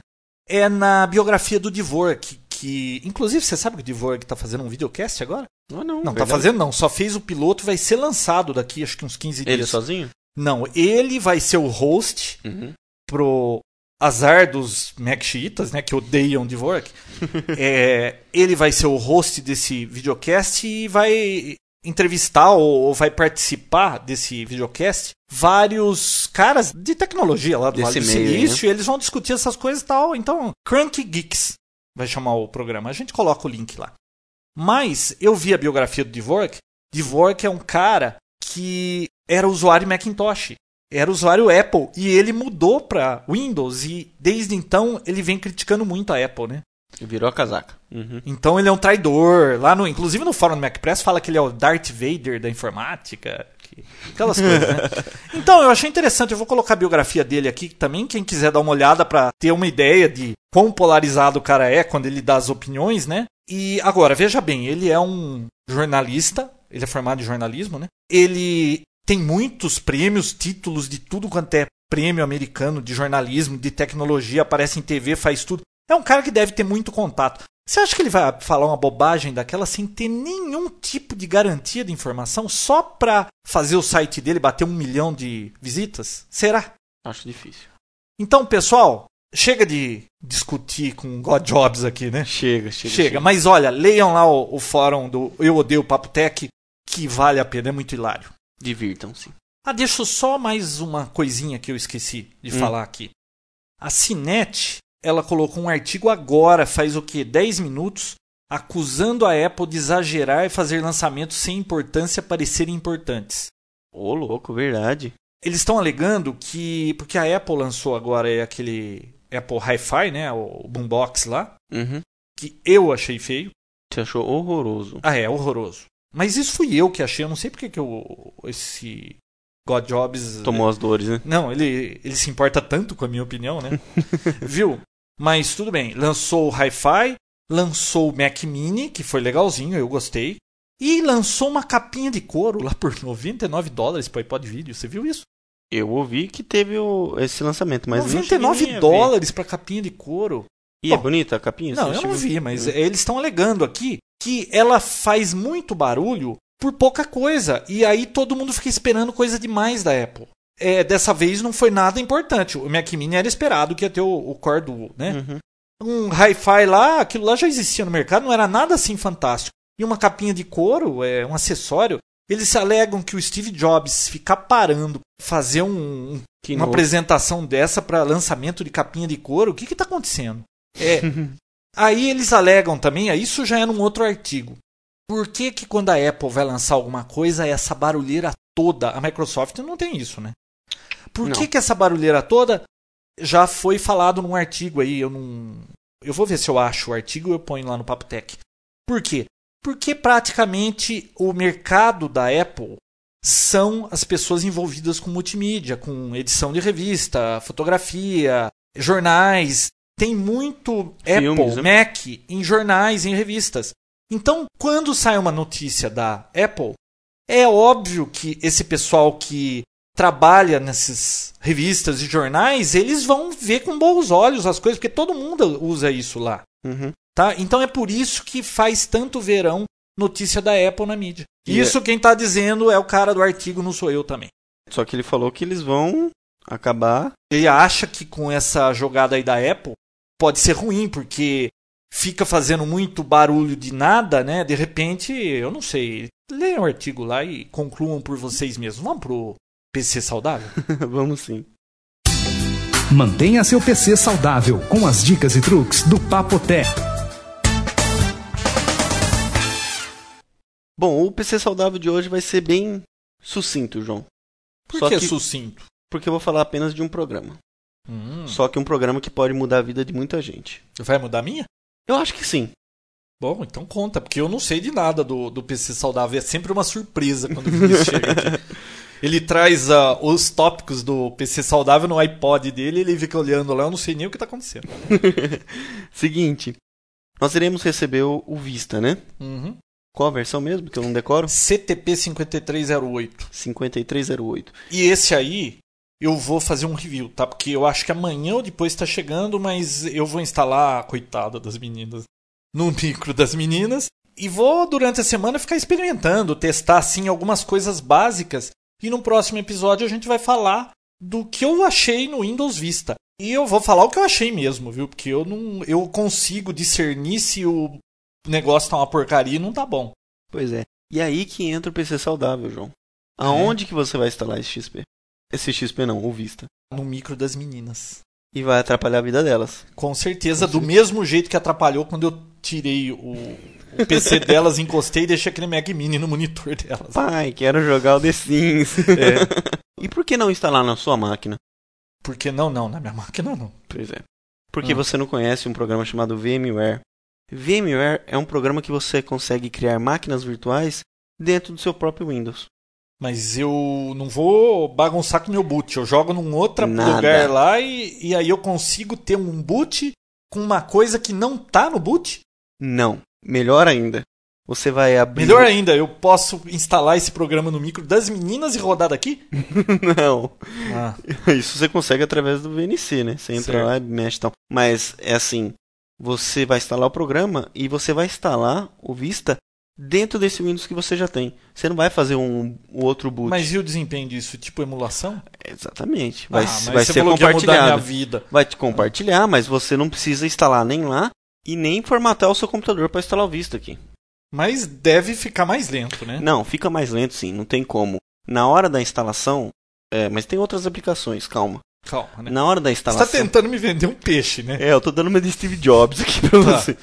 é na biografia do Dvorak, que. Inclusive, você sabe que o Dvorak tá fazendo um videocast agora? Não, não. Não, tá verdade. fazendo não. Só fez o piloto, vai ser lançado daqui, acho que uns 15 Ele dias. sozinho? Não, ele vai ser o host Uhum. pro azar dos Mac-chiitas, né, que odeiam Dvorak. é, ele vai ser o host desse videocast e vai entrevistar ou, ou vai participar desse videocast vários caras de tecnologia lá do Desse Vale do meio né? Silício, e eles vão discutir essas coisas e tal. Então, Crank Geeks vai chamar o programa. A gente coloca o link lá. Mas eu vi a biografia do Dvorak. Dvorak é um cara que era usuário Macintosh era usuário Apple e ele mudou para Windows e desde então ele vem criticando muito a Apple, né? Virou a casaca. Uhum. Então ele é um traidor. Lá no, inclusive no fórum do MacPress fala que ele é o Darth Vader da informática, que- aquelas coisas, né? Então eu achei interessante. Eu vou colocar a biografia dele aqui também. Quem quiser dar uma olhada para ter uma ideia de quão polarizado o cara é quando ele dá as opiniões, né? E agora veja bem, ele é um jornalista. Ele é formado em jornalismo, né? Ele tem muitos prêmios, títulos de tudo quanto é prêmio americano de jornalismo, de tecnologia, aparece em TV, faz tudo. É um cara que deve ter muito contato. Você acha que ele vai falar uma bobagem daquela sem ter nenhum tipo de garantia de informação só pra fazer o site dele bater um milhão de visitas? Será? Acho difícil. Então, pessoal, chega de discutir com God Jobs aqui, né? Chega, chega. Chega, mas olha, leiam lá o, o fórum do Eu Odeio Papo Tech, que vale a pena, é muito hilário. Divirtam-se. Ah, deixa só mais uma coisinha que eu esqueci de Hum. falar aqui. A Cinet, ela colocou um artigo agora, faz o quê? 10 minutos, acusando a Apple de exagerar e fazer lançamentos sem importância parecerem importantes. Ô, louco, verdade. Eles estão alegando que. Porque a Apple lançou agora é aquele Apple Hi-Fi, né? O boombox lá. Uhum. Que eu achei feio. Você achou horroroso. Ah, é, horroroso. Mas isso fui eu que achei. Eu não sei porque que eu, esse God Jobs. Tomou as dores, né? Não, ele, ele se importa tanto com a minha opinião, né? Viu? Mas tudo bem. Lançou o Hi-Fi, lançou o Mac Mini, que foi legalzinho, eu gostei. E lançou uma capinha de couro lá por 99 dólares para iPod Video. Você viu isso? Eu ouvi que teve o, esse lançamento, mas 99 dólares para capinha de couro. E Bom, é bonita a capinha? Não, eu não vi, mas eles estão alegando aqui que ela faz muito barulho por pouca coisa. E aí todo mundo fica esperando coisa demais da Apple. É, dessa vez não foi nada importante. O Mac Mini era esperado que ia ter o, o Core Duo, né? Uhum. Um Hi-Fi lá, aquilo lá já existia no mercado, não era nada assim fantástico. E uma capinha de couro, é um acessório. Eles alegam que o Steve Jobs ficar parando, fazer um, um- Que uma novo. apresentação dessa para lançamento de capinha de couro, o que está acontecendo? É, aí eles alegam também, isso já é num outro artigo. Por que, que quando a Apple vai lançar alguma coisa, essa barulheira toda, a Microsoft não tem isso, né? Por Não. que, que essa barulheira toda já foi falado num artigo aí, eu não. Eu vou ver se eu acho o artigo e eu ponho lá no Papo Tech. Por quê? Porque praticamente o mercado da Apple são as pessoas envolvidas com multimídia, com edição de revista, fotografia, jornais. Tem muito Filmes, Apple, né? Mac em jornais, em revistas. Então, quando sai uma notícia da Apple, é óbvio que esse pessoal que trabalha nessas revistas e jornais, eles vão ver com bons olhos as coisas, porque todo mundo usa isso lá. Uhum. Tá? Então é por isso que faz tanto verão notícia da Apple na mídia. E isso quem tá dizendo é o cara do artigo, não sou eu também. Só que ele falou que eles vão acabar. Ele acha que com essa jogada aí da Apple pode ser ruim, porque fica fazendo muito barulho de nada, né? De repente, eu não sei. Leiam o artigo lá e concluam por vocês mesmos. Vamos pro PC saudável? Vamos sim. Mantenha seu PC saudável com as dicas e truques do Papotec. Bom, o PC saudável de hoje vai ser bem sucinto, João. Por Só que, que- sucinto? Porque eu vou falar apenas de um programa. Hum, Só que um programa que pode mudar a vida de muita gente. vai mudar a minha? Eu acho que sim. Bom, então conta, porque eu não sei de nada do, do PC saudável. É sempre uma surpresa quando o Vinícius chega aqui. Ele traz ah, os tópicos do PC saudável no iPod dele ele fica olhando lá, eu não sei nem o que tá acontecendo. Seguinte, nós iremos receber o, o Vista, né? Uhum. Qual a versão mesmo? Que eu não decoro? CTP 5308. 5308. E esse aí eu vou fazer um review, tá? Porque eu acho que amanhã ou depois tá chegando, mas eu vou instalar a coitada das meninas no micro das meninas e vou durante a semana ficar experimentando, testar assim algumas coisas básicas e no próximo episódio a gente vai falar do que eu achei no Windows Vista. E eu vou falar o que eu achei mesmo, viu? Porque eu não eu consigo discernir se o negócio tá uma porcaria e não tá bom. Pois é. E aí que entra o PC saudável, João. Aonde que você vai instalar esse XP? Esse XP não, o Vista. No micro das meninas. E vai atrapalhar a vida delas. Com certeza, do mesmo jeito que atrapalhou quando eu tirei o, o PC delas, encostei e deixei aquele Mac Mini no monitor delas. Pai, quero jogar o The Sims. É. e por que não instalar na sua máquina? Porque não, não, na minha máquina não. Pois é. Porque Hum. você não conhece um programa chamado VMware. VMware é um programa que você consegue criar máquinas virtuais dentro do seu próprio Windows. Mas eu não vou bagunçar com meu boot. Eu jogo num outro Nada. lugar lá e, e aí eu consigo ter um boot com uma coisa que não tá no boot. Não. Melhor ainda. Você vai abrir. Melhor ainda, eu posso instalar esse programa no micro das meninas e rodar daqui? não. Ah, Isso você consegue através do VNC, né? Você entra Certo. lá e mexe e tal. Mas é assim: você vai instalar o programa e você vai instalar o Vista dentro desse Windows que você já tem. Você não vai fazer um, um outro boot. mas e o desempenho disso? Tipo emulação? Exatamente. Vai, ah, mas vai você ser compartilhado. vida. Vai te compartilhar, mas você não precisa instalar nem lá e nem formatar o seu computador para instalar o Vista aqui. Mas deve ficar mais lento, né? Não, fica mais lento sim, não tem como. Na hora da instalação, é, mas tem outras aplicações, calma. Calma, né? Na hora da Você instalação. tá tentando me vender um peixe, né? É, eu tô dando uma de Steve Jobs aqui pra Tá. você.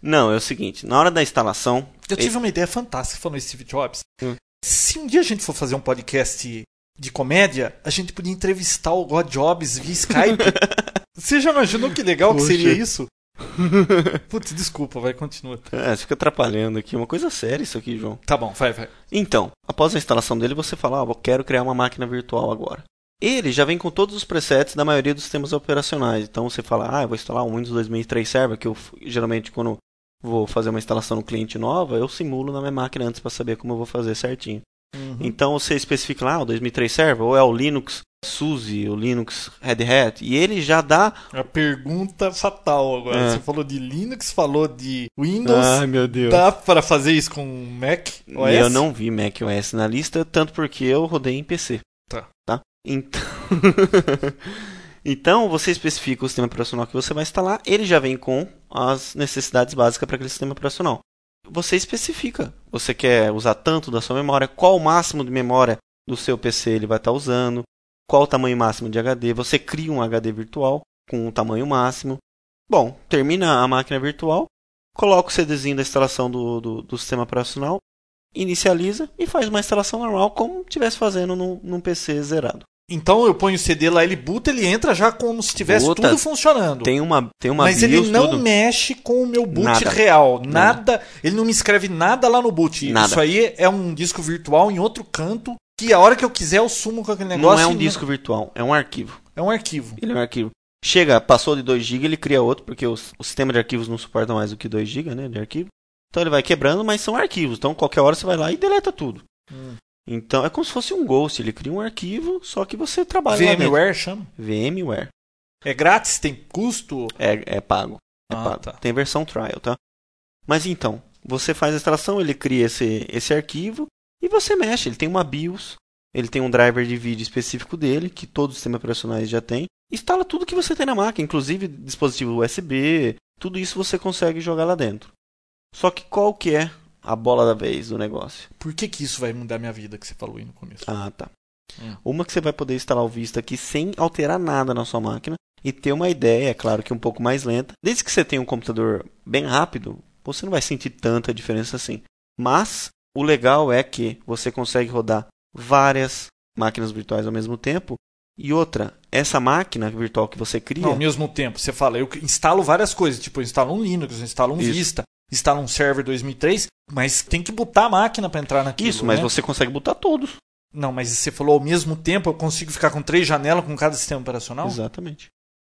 Não, é o seguinte, na hora da instalação. Eu tive uma ideia fantástica falando Steve Jobs. Hum. Se um dia a gente for fazer um podcast de comédia, a gente podia entrevistar o God Jobs via Skype. Você já imaginou que legal que Poxa. seria isso? Putz, desculpa, vai, continua. É, você fica atrapalhando aqui. Uma coisa séria isso aqui, João. Tá bom, vai, vai. Então, após a instalação dele, você fala, ah, eu quero criar uma máquina virtual agora. Ele já vem com todos os presets da maioria dos sistemas operacionais. Então você fala, ah, eu vou instalar um Windows 2003 Server, que eu geralmente quando vou fazer uma instalação no cliente nova, eu simulo na minha máquina antes para saber como eu vou fazer certinho. Uhum. Então você especifica lá, o 2003 Server, ou é o Linux SUSE, o Linux Red Hat, e ele já dá... A pergunta fatal agora. É. Você falou de Linux, falou de Windows. Ai, meu Deus. Dá para fazer isso com Mac OS? Eu não vi Mac OS na lista, tanto porque eu rodei em PC. Tá. Tá? Então... então, você especifica o sistema operacional que você vai instalar, ele já vem com as necessidades básicas para aquele sistema operacional. Você especifica. Você quer usar tanto da sua memória, qual o máximo de memória do seu PC ele vai estar usando, qual o tamanho máximo de HD. Você cria um HD virtual com um tamanho máximo. Bom, termina a máquina virtual, coloca o CDzinho da instalação do, do, do sistema operacional, inicializa e faz uma instalação normal como estivesse fazendo num, num PC zerado. Então eu ponho o CD lá, ele boota, ele entra já como se tivesse tudo funcionando. Tem uma, tem uma Mas BIOS, ele não tudo. mexe com o meu boot Nada. real. Nada. Ele não me escreve nada lá no boot. Nada. Isso aí é um disco virtual em outro canto. Que a hora que eu quiser eu sumo com aquele negócio. Não é um disco virtual, é um arquivo. É um arquivo. Ele é um arquivo. Chega, passou de 2 GB, ele cria outro, porque os- o sistema de arquivos não suporta mais do que 2 GB, né, de arquivo. Então ele vai quebrando, mas são arquivos. Então qualquer hora você vai lá e deleta tudo. Hum. Então é como se fosse um Ghost, ele cria um arquivo, só que você trabalha. VMware chama. VMware. É grátis, tem custo. É, é pago. É Ah, pago. tá. Tem versão trial, tá? Mas então, você faz a instalação, ele cria esse, esse arquivo e você mexe. Ele tem uma BIOS, ele tem um driver de vídeo específico dele, que todos os sistemas operacionais já têm. Instala tudo que você tem na máquina, inclusive dispositivo USB, tudo isso você consegue jogar lá dentro. Só que qual que é a bola da vez do negócio? Por que, que isso vai mudar minha vida que você falou aí no começo? Ah, tá. Hum. Uma que você vai poder instalar o Vista aqui sem alterar nada na sua máquina e ter uma ideia, é claro que um pouco mais lenta. Desde que você tenha um computador bem rápido, você não vai sentir tanta diferença assim. Mas o legal é que você consegue rodar várias máquinas virtuais ao mesmo tempo. E outra, essa máquina virtual que você cria, Não, ao mesmo tempo, você fala, eu instalo várias coisas, tipo, eu instalo um Linux, eu instalo um Isso. Vista, instalo um server 2003, mas tem que botar a máquina para entrar naquilo. isso, mas né? você consegue botar todos. Não, mas você falou ao mesmo tempo, eu consigo ficar com três janelas com cada sistema operacional? Exatamente.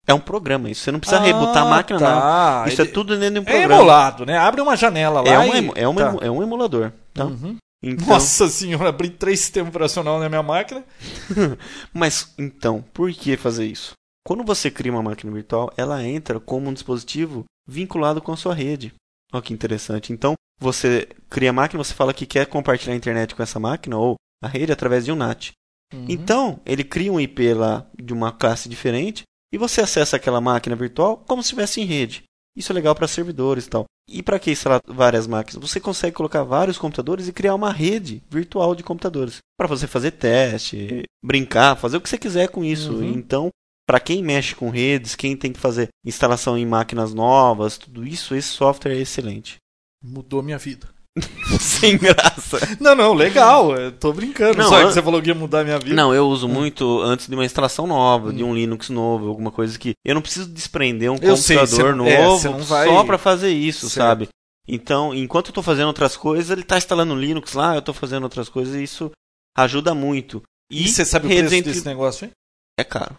É um programa isso. Você não precisa Ah, rebootar a máquina, tá. não. Isso Ele- é tudo dentro de um É programa. emulado, né? Abre uma janela lá É, um, e... emu- é, um, Tá. é um emulador. Tá? Uhum. Então, Nossa senhora, abri três sistemas operacionais na minha máquina. Mas então, por que fazer isso? Quando você cria uma máquina virtual, ela entra como um dispositivo vinculado com a sua rede. Olha que interessante. Então, você cria a máquina, você fala que quer compartilhar a internet com essa máquina ou a rede através de um NAT. Uhum. Então, ele cria um IP lá de uma classe diferente e você acessa aquela máquina virtual como se estivesse em rede. Isso é legal para servidores e tal. E para que instalar várias máquinas? Você consegue colocar vários computadores e criar uma rede virtual de computadores. Para você fazer teste, brincar, fazer o que você quiser com isso. Uhum. Então, para quem mexe com redes, quem tem que fazer instalação em máquinas novas, tudo isso, esse software é excelente. Mudou minha vida. Sem graça. Não, não, legal. Eu tô brincando. Não, Só que você falou que ia mudar minha vida. Não, eu uso muito antes de uma instalação nova, de Hum. um Linux novo, alguma coisa que eu não preciso desprender um Eu sei, computador não- é, novo não vai- só para fazer isso, Certo. sabe? Então, enquanto eu tô fazendo outras coisas, ele tá instalando Linux lá, eu tô fazendo outras coisas e isso ajuda muito. E você sabe o preço entre- desse negócio aí? É caro,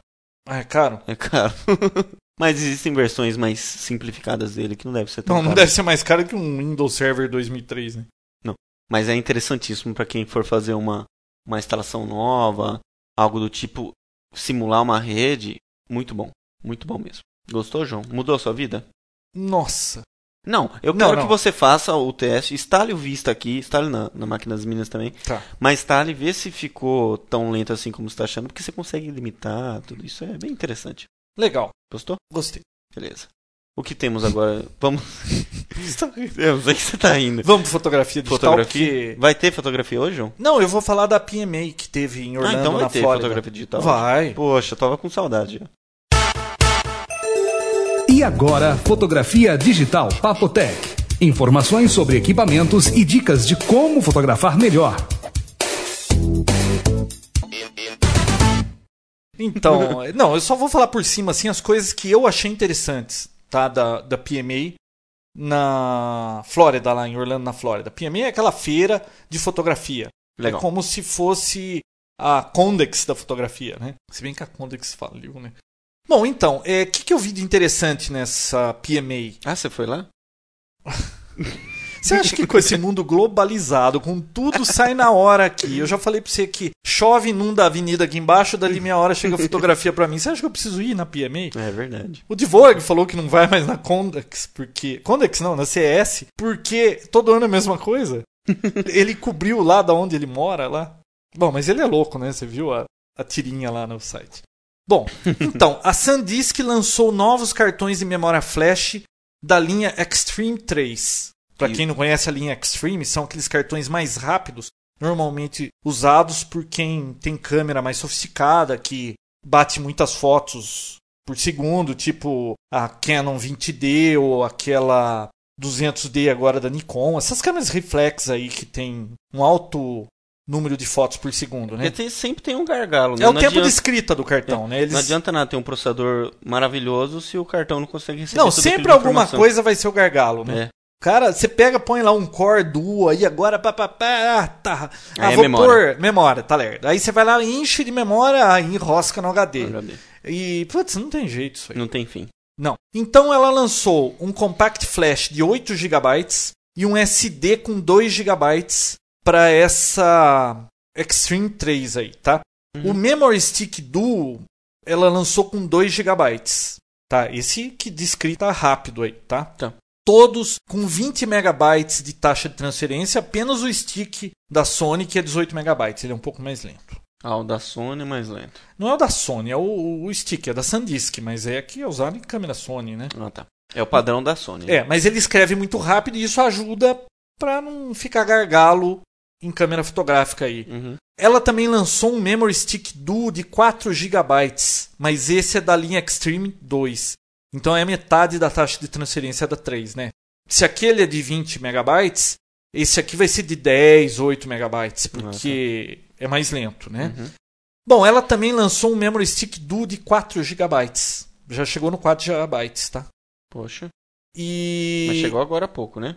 Ah, é caro? é caro. Mas existem versões mais simplificadas dele que não deve ser tão Não, não caro. deve ser mais caro que um Windows Server 2003, né? Mas é interessantíssimo para quem for fazer uma, uma instalação nova, algo do tipo simular uma rede. Muito bom, muito bom mesmo. Gostou, João? Mudou a sua vida? Nossa. Não, eu Não, quero não. que você faça o teste, instale o Vista aqui, instale na, na máquina das meninas também, Tá. mas instale e vê se ficou tão lento assim como você está achando, porque você consegue limitar, tudo isso é bem interessante. Legal. Gostou? Gostei. Beleza. O que temos agora? Vamos. eu sei que você tá indo. Vamos fotografia digital. Fotografia? porque- Vai ter fotografia hoje, João? Não, eu vou falar da PMA que teve em Orlando, ah, então vai na ter Flórida. fotografia digital. Vai. Poxa, eu tava com saudade. E agora, fotografia digital Papotec. Informações sobre equipamentos e dicas de como fotografar melhor. Então, não, eu só vou falar por cima assim as coisas que eu achei interessantes, tá, da, da PMA na Flórida, lá em Orlando, na Flórida. PMA é aquela feira de fotografia. Legal. É como se fosse a Condex da fotografia, né? Se bem que a Condex faliu, né? Bom, então, o é, que, que eu vi de interessante nessa PMA? Ah, você foi lá? Você acha que com esse mundo globalizado, com tudo sai na hora aqui? Eu já falei pra você que chove, inunda a avenida aqui embaixo, dali meia hora chega a fotografia pra mim. Você acha que eu preciso ir na PMA? É verdade. O Dvorak falou que não vai mais na Condex, porque. Condex não, na CS, porque todo ano é a mesma coisa. ele cobriu lá da onde ele mora lá. Bom, mas ele é louco, né? Você viu a, a tirinha lá no site. Bom, então, a SanDisk lançou novos cartões de memória flash da linha Extreme 3. Para quem não conhece a linha Extreme, são aqueles cartões mais rápidos, normalmente usados por quem tem câmera mais sofisticada, que bate muitas fotos por segundo, tipo a Canon 20D ou aquela 200D agora da Nikon. Essas câmeras reflex aí que tem um alto número de fotos por segundo, né? Tem, sempre tem um gargalo, né? É o não tempo adianta... de escrita do cartão, é. né? Eles... Não adianta nada ter um processador maravilhoso se o cartão não consegue receber Não, sempre alguma coisa vai ser o gargalo, né? É. Cara, você pega, põe lá um Core Duo aí agora, pá, pá, pá, ah, tá. Ah, é vou memória. pôr memória, tá lerdo. Aí você vai lá, enche de memória e enrosca no HD. HD. E, putz, não tem jeito isso aí. Não tem fim. Não. Então ela lançou um Compact Flash de 8 GB e um SD com 2 GB para essa Extreme 3 aí, tá? Uhum. O Memory Stick Duo ela lançou com 2 GB, tá? Esse que descrita rápido aí, tá? Tá todos com 20 megabytes de taxa de transferência, apenas o stick da Sony que é 18 megabytes, ele é um pouco mais lento. Ah, o da Sony é mais lento. Não é o da Sony, é o, o stick, é da SanDisk, mas é que é usado em câmera Sony, né? Ah, tá. É o padrão da Sony. É, mas ele escreve muito rápido e isso ajuda para não ficar gargalo em câmera fotográfica aí. Uhum. Ela também lançou um Memory Stick Duo de 4 GB, mas esse é da linha Extreme 2. Então é metade da taxa de transferência da 3, né? Se aquele é de 20 megabytes, esse aqui vai ser de 10, 8 megabytes, porque uhum. é mais lento, né? Uhum. Bom, ela também lançou um Memory Stick Duo de 4 GB. Já chegou no 4 GB, tá? Poxa. E... Mas chegou agora há pouco, né?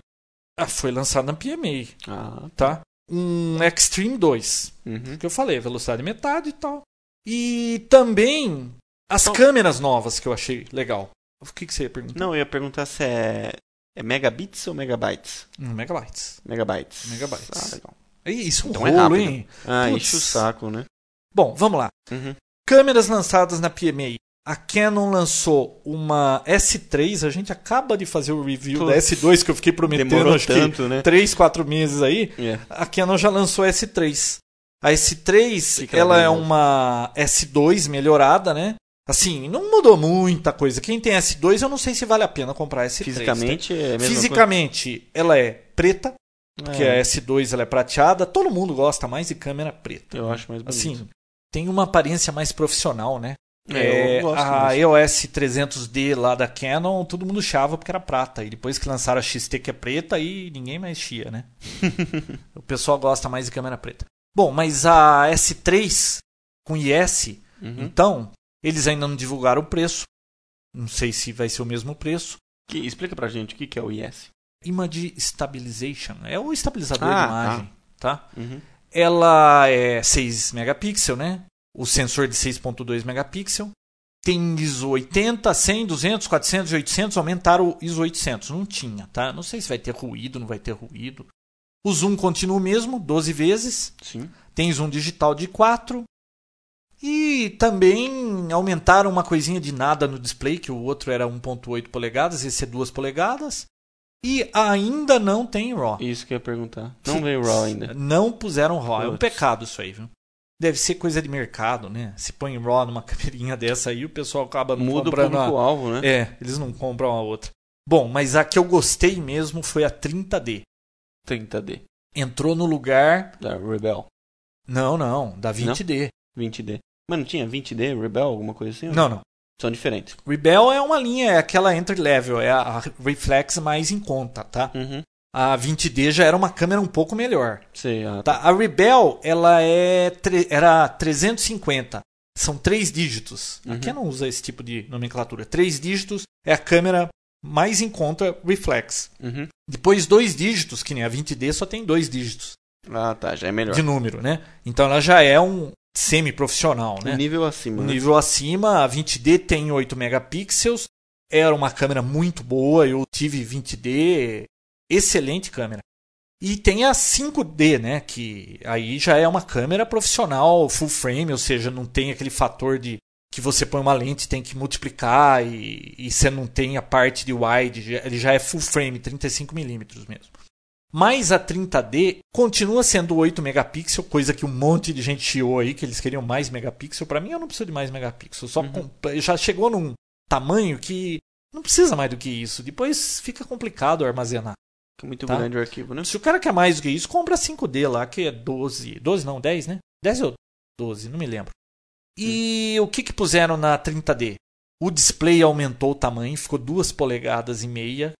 Ah, foi lançado na PMA. Ah, tá. Um Extreme 2. Uhum. Que eu falei, velocidade metade e tal. E também as então... câmeras novas que eu achei legal. O que, que você ia perguntar? Não, eu ia perguntar se é, é megabits ou megabytes? Hum, megabytes. Megabytes. Megabytes. Ah, legal. Isso, um então rolo, é rápido. hein? Ah, Puts. enche o saco, né? Bom, vamos lá. Uhum. Câmeras lançadas na PMA. A Canon lançou uma S3, a gente acaba de fazer o review da S2 que eu fiquei prometendo demorou acho tanto, que né? 3, 4 meses aí. Yeah. A Canon já lançou a S3. A S3, ela é uma S2 melhorada, né? Assim, não mudou muita coisa. Quem tem S2, eu não sei se vale a pena comprar S3. Fisicamente tá? é a Fisicamente, coisa? ela é preta, porque é. a S2 ela é prateada. Todo mundo gosta mais de câmera preta. Eu acho mais bonito. Assim, tem uma aparência mais profissional, né? É, a EOS 300D lá da Canon, todo mundo chava porque era prata. E depois que lançaram a XT que é preta, aí ninguém mais chia, né? o pessoal gosta mais de câmera preta. Bom, mas a S3 com IS, uhum. então, eles ainda não divulgaram o preço. Não sei se vai ser o mesmo preço. Que, explica pra gente o que é o IS. Image Stabilization. É o estabilizador ah, de imagem. Tá? tá? Uhum. Ela é 6 megapixels, né? O sensor de 6.2 megapixels. Tem ISO 80, 100, 200, 400 e 800. Aumentaram o ISO 800. Não tinha, tá? Não sei se vai ter ruído, não vai ter ruído. O zoom continua o mesmo, 12 vezes. Sim. Tem zoom digital de 4. E também aumentaram uma coisinha de nada no display, que o outro era 1.8 polegadas, esse é 2 polegadas. E ainda não tem RAW. Isso que eu ia perguntar. Não veio RAW ainda. Não puseram RAW. É um pecado isso aí, viu? Deve ser coisa de mercado, né? Se põe RAW numa câmerinha dessa aí, o pessoal acaba não Muda comprando. Muda o público-alvo, né? É, eles não compram a outra. Bom, mas a que eu gostei mesmo foi a 30D. 30D. Entrou no lugar. Da Rebel. Não, não, da 20D. Não? 20D. Mas não tinha 20D, Rebel, alguma coisa assim? Não, não. São diferentes. Rebel é uma linha, é aquela entry level, é a reflex mais em conta, tá? Uhum. A 20D já era uma câmera um pouco melhor. Sei, ah, tá. A Rebel, ela é era 350. são três dígitos. Uhum. A Canon usa esse tipo de nomenclatura. Três dígitos é a câmera mais em conta reflex. Uhum. Depois, dois dígitos, que nem a 20D só tem dois dígitos Ah, tá, já é melhor. de número, né? Então ela já é um semi-profissional, né? Um nível acima. Um né? nível acima, a 20D tem 8 megapixels, era uma câmera muito boa, eu tive 20D, excelente câmera. E tem a 5D, né, que aí já é uma câmera profissional full frame, ou seja, não tem aquele fator de que você põe uma lente tem que multiplicar e, e você não tem a parte de wide, ele já é full frame, 35mm mesmo. Mas a 30D continua sendo 8 megapixels, coisa que um monte de gente chiou aí, que eles queriam mais megapixel. Pra mim, eu não preciso de mais megapixel. Só Uhum. já chegou num tamanho que não precisa mais do que isso. Depois fica complicado armazenar. Que é muito Tá. grande o arquivo, né? Se o cara quer mais do que isso, compra 5D lá, que é 12. 12 não, 10, né? 10 ou 12, não me lembro. E o que, que puseram na 30D? O display aumentou o tamanho, ficou 2 polegadas e meia.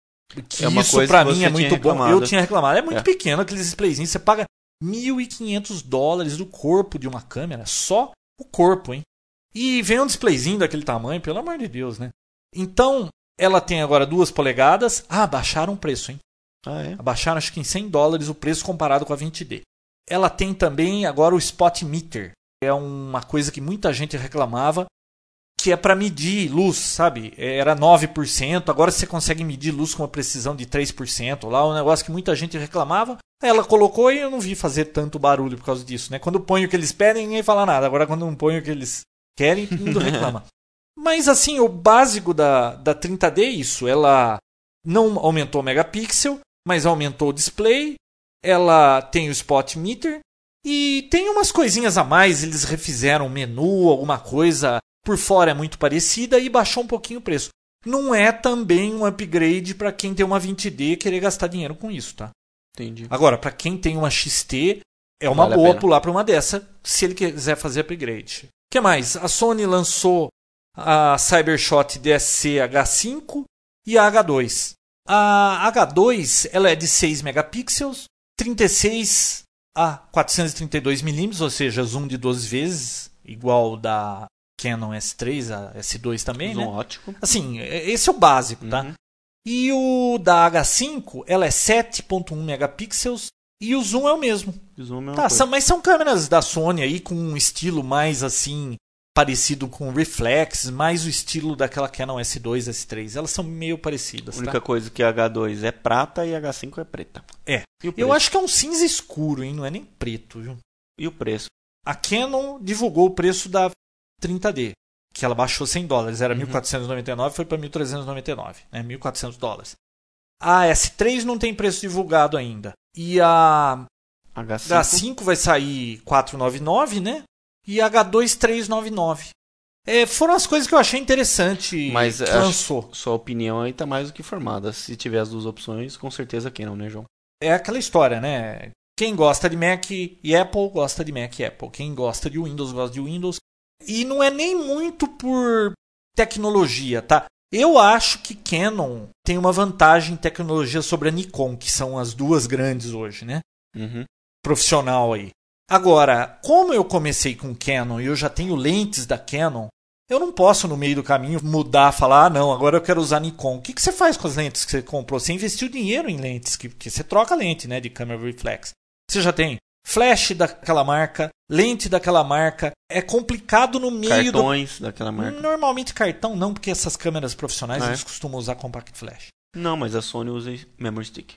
Que É uma isso que mim é muito bom. reclamado. Eu tinha reclamado. É muito É. pequeno aqueles displayzinhos. Você paga 1.500 dólares do corpo de uma câmera. Só o corpo, hein? E vem um displayzinho daquele tamanho, pelo amor de Deus, né? Então, ela tem agora 2 polegadas. Ah, baixaram o preço, hein? Ah, é? Abaixaram acho que em 100 dólares o preço comparado com a 20D. Ela tem também agora o Spot Meter. É uma coisa que muita gente reclamava, que é para medir luz, sabe? Era 9%, agora você consegue medir luz com uma precisão de 3%. Lá um negócio que muita gente reclamava. Ela colocou e eu não vi fazer tanto barulho por causa disso, né? Quando põe o que eles pedem, ninguém fala nada. Agora quando não põe o que eles querem, todo mundo reclama. Mas assim, o básico da, da 30D é isso. Ela não aumentou o megapixel, mas aumentou o display. Ela tem o spot meter e tem umas coisinhas a mais. Eles refizeram o menu, alguma coisa por fora é muito parecida e baixou um pouquinho o preço. Não é também um upgrade para quem tem uma 20D e querer gastar dinheiro com isso, tá? Entendi. Agora, para quem tem uma XT, é uma Vale boa pular para uma dessa, se ele quiser fazer upgrade. O que mais? A Sony lançou a Cybershot DSC H5 e a H2. A H2 ela é de 6 megapixels, 36 a 432 milímetros, ou seja, zoom de 12 vezes, igual da Canon S3, a S2 também, Zoom né? ótico. Assim, esse é o básico, tá? Uhum. E o da H5, ela é 7.1 megapixels e o zoom é o mesmo. Zoom é Tá, são- mas são câmeras da Sony aí com um estilo mais assim parecido com reflex, mais o estilo daquela Canon S2, S3. Elas são meio parecidas, A única tá? coisa que a H2 é prata e a H5 é preta. É. O Eu acho que é um cinza escuro, hein? Não é nem preto, viu? E o preço? A Canon divulgou o preço da 30D, que ela baixou 100 dólares, era Uhum. 1.499, foi para 1.399, né? 1.400 dólares. A S3 não tem preço divulgado ainda. E a H5. H5 vai sair 499, né? E a H2 399. É, foram as coisas que eu achei interessante Mas acho- lançou. Sua opinião aí tá mais do que formada. Se tiver as duas opções, com certeza que não, né, João? É aquela história, né? Quem gosta de Mac e Apple gosta de Mac e Apple. Quem gosta de Windows gosta de Windows. E não é nem muito por tecnologia, tá? Eu acho que Canon tem uma vantagem em tecnologia sobre a Nikon, que são as duas grandes hoje, né? Uhum. profissional aí. Agora, como eu comecei com Canon e eu já tenho lentes da Canon, eu não posso no meio do caminho mudar, falar, ah, não, agora eu quero usar Nikon. O que, que você faz com as lentes que você comprou? Você investiu dinheiro em lentes, que, que você troca lente, né, de câmera reflex. Você já tem flash daquela marca, lente daquela marca. É complicado no meio do Cartões daquela marca. Normalmente cartão não, porque essas câmeras profissionais Ah, é? eles costumam usar compact flash. Não, mas a Sony usa memory stick.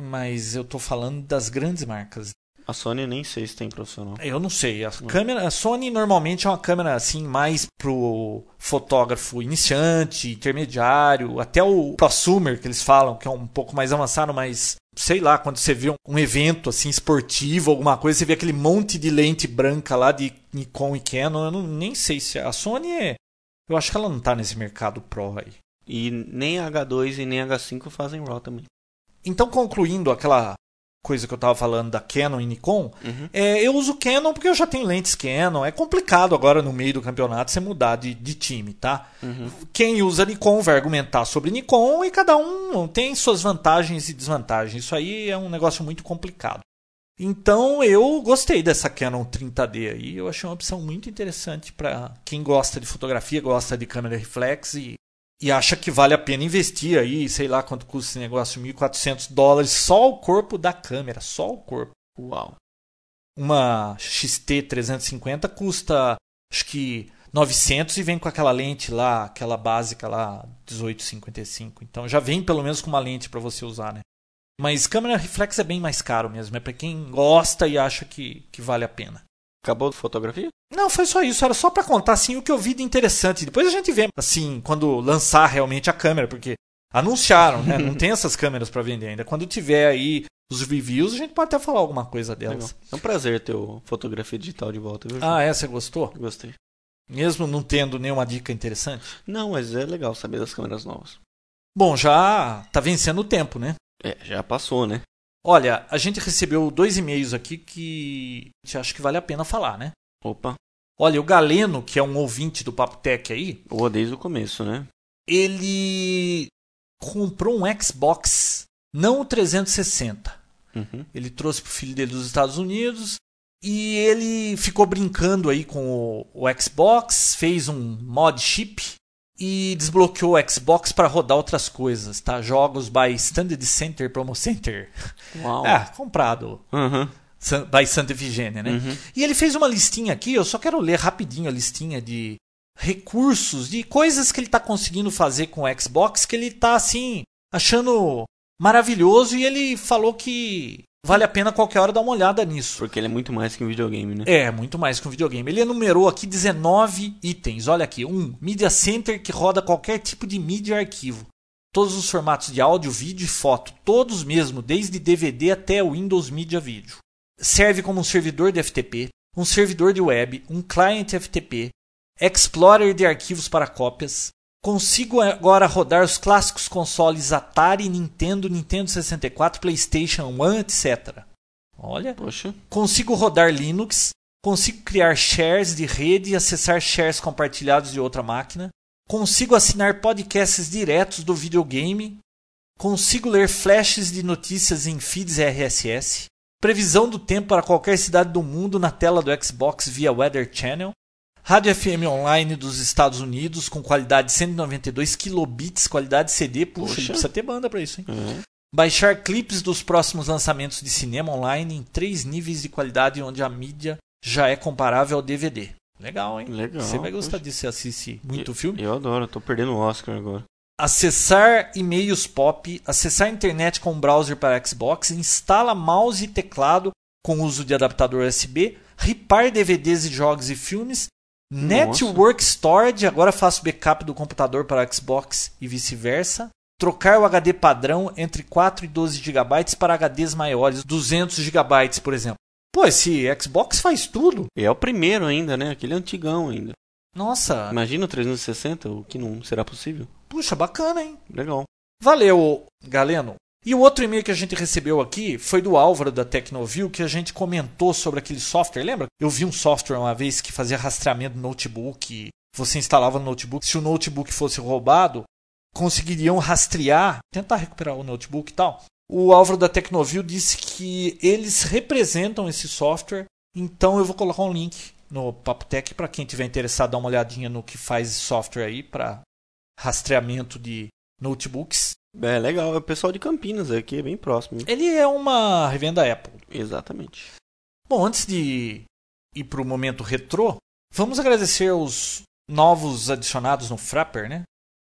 Mas eu tô falando das grandes marcas. A Sony nem sei se tem profissional. Eu não sei. A câmera, a Sony normalmente é uma câmera assim mais pro fotógrafo iniciante, intermediário, até o prosumer que eles falam, que é um pouco mais avançado, mas sei lá, quando você vê um, evento assim esportivo, alguma coisa, você vê aquele monte de lente branca lá de Nikon e Canon, eu não, nem sei se a Sony é, eu acho que ela não tá nesse mercado pro aí. E nem a H2 e nem a H5 fazem RAW também. Então, concluindo aquela coisa que eu estava falando da Canon e Nikon, Uhum. é, eu uso Canon porque eu já tenho lentes Canon. É complicado agora no meio do campeonato você mudar de, de time, tá? Uhum. Quem usa Nikon vai argumentar sobre Nikon e cada um tem suas vantagens e desvantagens. Isso aí é um negócio muito complicado. Então eu gostei dessa Canon 30D aí, eu achei uma opção muito interessante para quem gosta de fotografia, gosta de câmera reflex e, e acha que vale a pena investir aí, sei lá quanto custa esse negócio, 1.400 dólares, só o corpo da câmera, só o corpo. Uau. Uma XT 350 custa acho que 900 e vem com aquela lente lá, aquela básica lá, 1855. Então já vem pelo menos com uma lente para você usar, né? Mas câmera reflex é bem mais caro mesmo. É para quem gosta e acha que, que vale a pena. Acabou a fotografia? Não, foi só isso. Era só para contar assim o que eu vi de interessante. Depois a gente vê, assim, quando lançar realmente a câmera, porque anunciaram, né? Não tem essas câmeras para vender ainda. Quando tiver aí os reviews, a gente pode até falar alguma coisa delas. Legal. É um prazer ter o fotografia digital de volta. Viu? Ah, é? Você gostou? Gostei. Mesmo não tendo nenhuma dica interessante? Não, mas é legal saber das câmeras novas. Bom, já tá vencendo o tempo, né? É, já passou, né? Olha, a gente recebeu dois e-mails aqui que a gente acha que vale a pena falar, né? Opa. Olha, o Galeno, que é um ouvinte do Papo Tech aí. Ou desde o começo, né? Ele comprou um Xbox, não o 360. Uhum. Ele trouxe pro filho dele dos Estados Unidos e ele ficou brincando aí com o, o Xbox, fez um mod chip e desbloqueou o Xbox para rodar outras coisas, tá? Jogos by Standard Center Promo Center. Uau. Ah, comprado Uhum. By Santa Efigênia, né? Uhum. E ele fez uma listinha aqui, eu só quero ler rapidinho a listinha de recursos, de coisas que ele está conseguindo fazer com o Xbox que ele está assim achando maravilhoso e ele falou que vale a pena qualquer hora dar uma olhada nisso. Porque ele é muito mais que um videogame, né? É, muito mais que um videogame. Ele enumerou aqui 19 itens. Olha aqui. Um, Media Center que roda qualquer tipo de mídia e arquivo. Todos os formatos de áudio, vídeo e foto. Todos mesmo, desde DVD até o Windows Media Video. Serve como um servidor de FTP, um servidor de web, um client FTP, Explorer de arquivos para cópias. Consigo agora rodar os clássicos consoles Atari, Nintendo, Nintendo 64, PlayStation 1, etc. Olha. Poxa. Consigo rodar Linux, consigo criar shares de rede e acessar shares compartilhados de outra máquina, consigo assinar podcasts diretos do videogame, consigo ler flashes de notícias em feeds RSS, previsão do tempo para qualquer cidade do mundo na tela do Xbox via Weather Channel, rádio FM online dos Estados Unidos com qualidade 192 kilobits, qualidade CD, puxa, Poxa. ele precisa ter banda para isso, hein? É. Baixar clipes dos próximos lançamentos de cinema online em três níveis de qualidade onde a mídia já é comparável ao DVD. Legal, hein? Legal, Você vai gostar poxa. disso se assiste muito eu, filme. Eu adoro, tô perdendo o Oscar agora. Acessar e-mails pop, acessar a internet com um browser para Xbox, instala mouse e teclado com uso de adaptador USB, ripar DVDs e jogos e filmes, Network Storage, agora faço backup do computador para Xbox e vice-versa. Trocar o HD padrão entre 4 e 12 GB para HDs maiores, 200 GB, por exemplo. Pô, esse Xbox faz tudo. É o primeiro ainda, né? Aquele antigão ainda. Nossa, Imagina o 360, o que não será possível. puxa, bacana, hein? Legal. Valeu, Galeno. E o outro e-mail que a gente recebeu aqui foi do Álvaro da Tecnovil, que a gente comentou sobre aquele software. Lembra? Eu vi um software uma vez que fazia rastreamento do notebook. Você instalava no notebook. Se o notebook fosse roubado, conseguiriam rastrear, tentar recuperar o notebook e tal. O Álvaro da Tecnovil disse que eles representam esse software. Então eu vou colocar um link no Papotec para quem tiver interessado dar uma olhadinha no que faz esse software aí para rastreamento de notebooks. É legal, é o pessoal de Campinas aqui, é bem próximo. Ele é uma revenda Apple. Exatamente. Bom, antes de ir para o momento retrô, vamos agradecer aos novos adicionados no Frapper, né?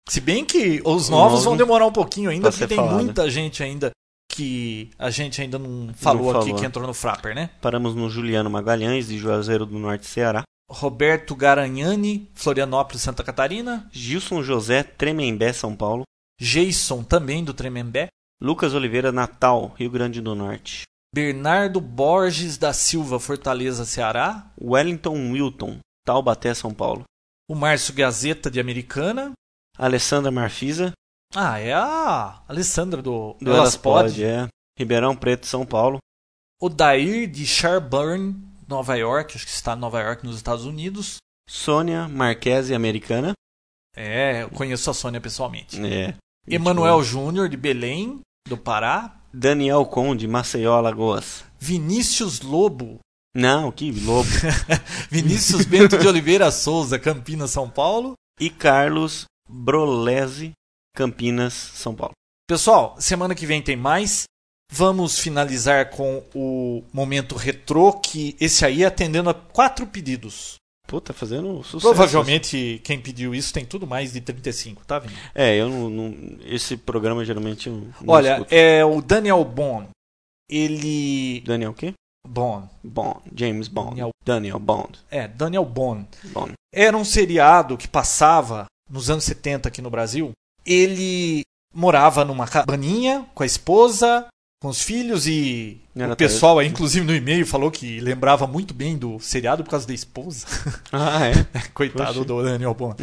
Se bem que os novos Novo vão demorar um pouquinho ainda, porque tem falado. muita gente ainda que a gente ainda não falou aqui falou. que entrou no Frapper, né? Paramos no Juliano Magalhães, de Juazeiro do Norte, Ceará. Roberto Garanhani, Florianópolis, Santa Catarina. Gilson José, Tremembé, São Paulo. Jason, também do Tremembé. Lucas Oliveira, Natal, Rio Grande do Norte. Bernardo Borges da Silva, Fortaleza, Ceará. Wellington Wilton, Taubaté, São Paulo. O Márcio Gazeta, de Americana. Alessandra Marfisa, Ah, é a Alessandra do, do Elas Elas Pod. Pode, é. Ribeirão Preto, São Paulo. O Dair de Sherburne, Nova York, acho que está em Nova York, nos Estados Unidos. Sônia Marquese, americana. É, eu conheço a Sônia pessoalmente. É. Emanuel Júnior, de Belém, do Pará. Daniel Conde, Maceió, Alagoas. Vinícius Lobo. Não, que lobo. Vinícius Bento de Oliveira Souza, Campinas, São Paulo. e Carlos Brolese, Campinas, São Paulo. Pessoal, semana que vem tem mais. Vamos finalizar com o momento retrô, que esse aí é atendendo a quatro pedidos. Pô, tá fazendo sucesso. Provavelmente quem pediu isso tem tudo mais de 35, tá vendo? É, eu não, não- Esse programa geralmente não Olha, escuto. é o Daniel Bond. Ele. Daniel o quê? Bond. Bond. James Bond. Daniel- Daniel Bond. É, Daniel Bond. Bond. Era um seriado que passava nos anos 70 aqui no Brasil. Ele morava numa cabaninha com a esposa, com os filhos e o pessoal aí, inclusive no e-mail, falou que lembrava muito bem do seriado por causa da esposa. Ah, é? Coitado Poxa. do Daniel Bond.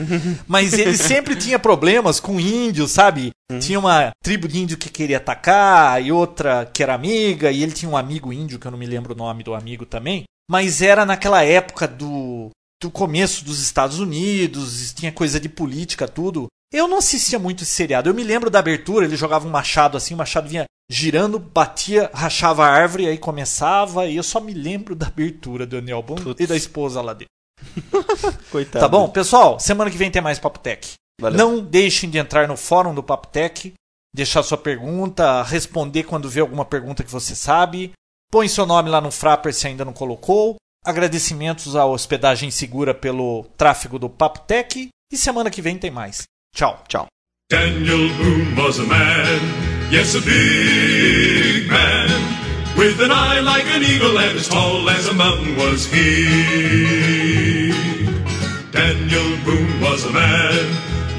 Mas ele sempre tinha problemas com índios, sabe? Tinha uma tribo de índio que queria atacar e outra que era amiga, e ele tinha um amigo índio, que eu não me lembro o nome do amigo também. Mas era naquela época do, do começo dos Estados Unidos, tinha coisa de política, tudo. Eu não assistia muito esse seriado. Eu me lembro da abertura, ele jogava um machado assim, o machado vinha girando, batia, rachava a árvore, aí começava, e eu só me lembro da abertura do Daniel Bond Putz. e da esposa lá dele. Coitado. Tá bom? Pessoal, semana que vem tem mais Papo Tech. Valeu. Não deixem de entrar no fórum do Papo Tech, deixar sua pergunta, responder quando vê alguma pergunta que você sabe. Põe seu nome lá no Frapper se ainda não colocou. Agradecimentos à hospedagem segura pelo tráfego do Papo Tech. E semana que vem tem mais. Tchau. Tchau. Daniel Boone was a man, yes, a big man, with an eye like an eagle and as tall as a mountain was he. Daniel Boone was a man,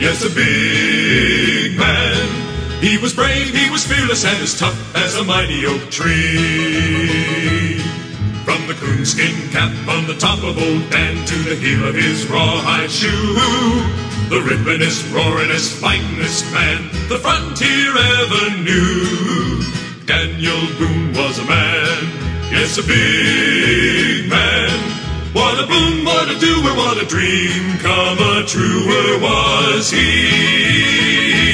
yes, a big man. He was brave, he was fearless, and as tough as a mighty oak tree. From the coonskin cap on the top of old Dan to the heel of his rawhide shoe. The rippinest, roaringest, fightingest man the frontier ever knew. Daniel Boone was a man, yes, a big man. What a boom, what a doer, what a dream come a truer was he.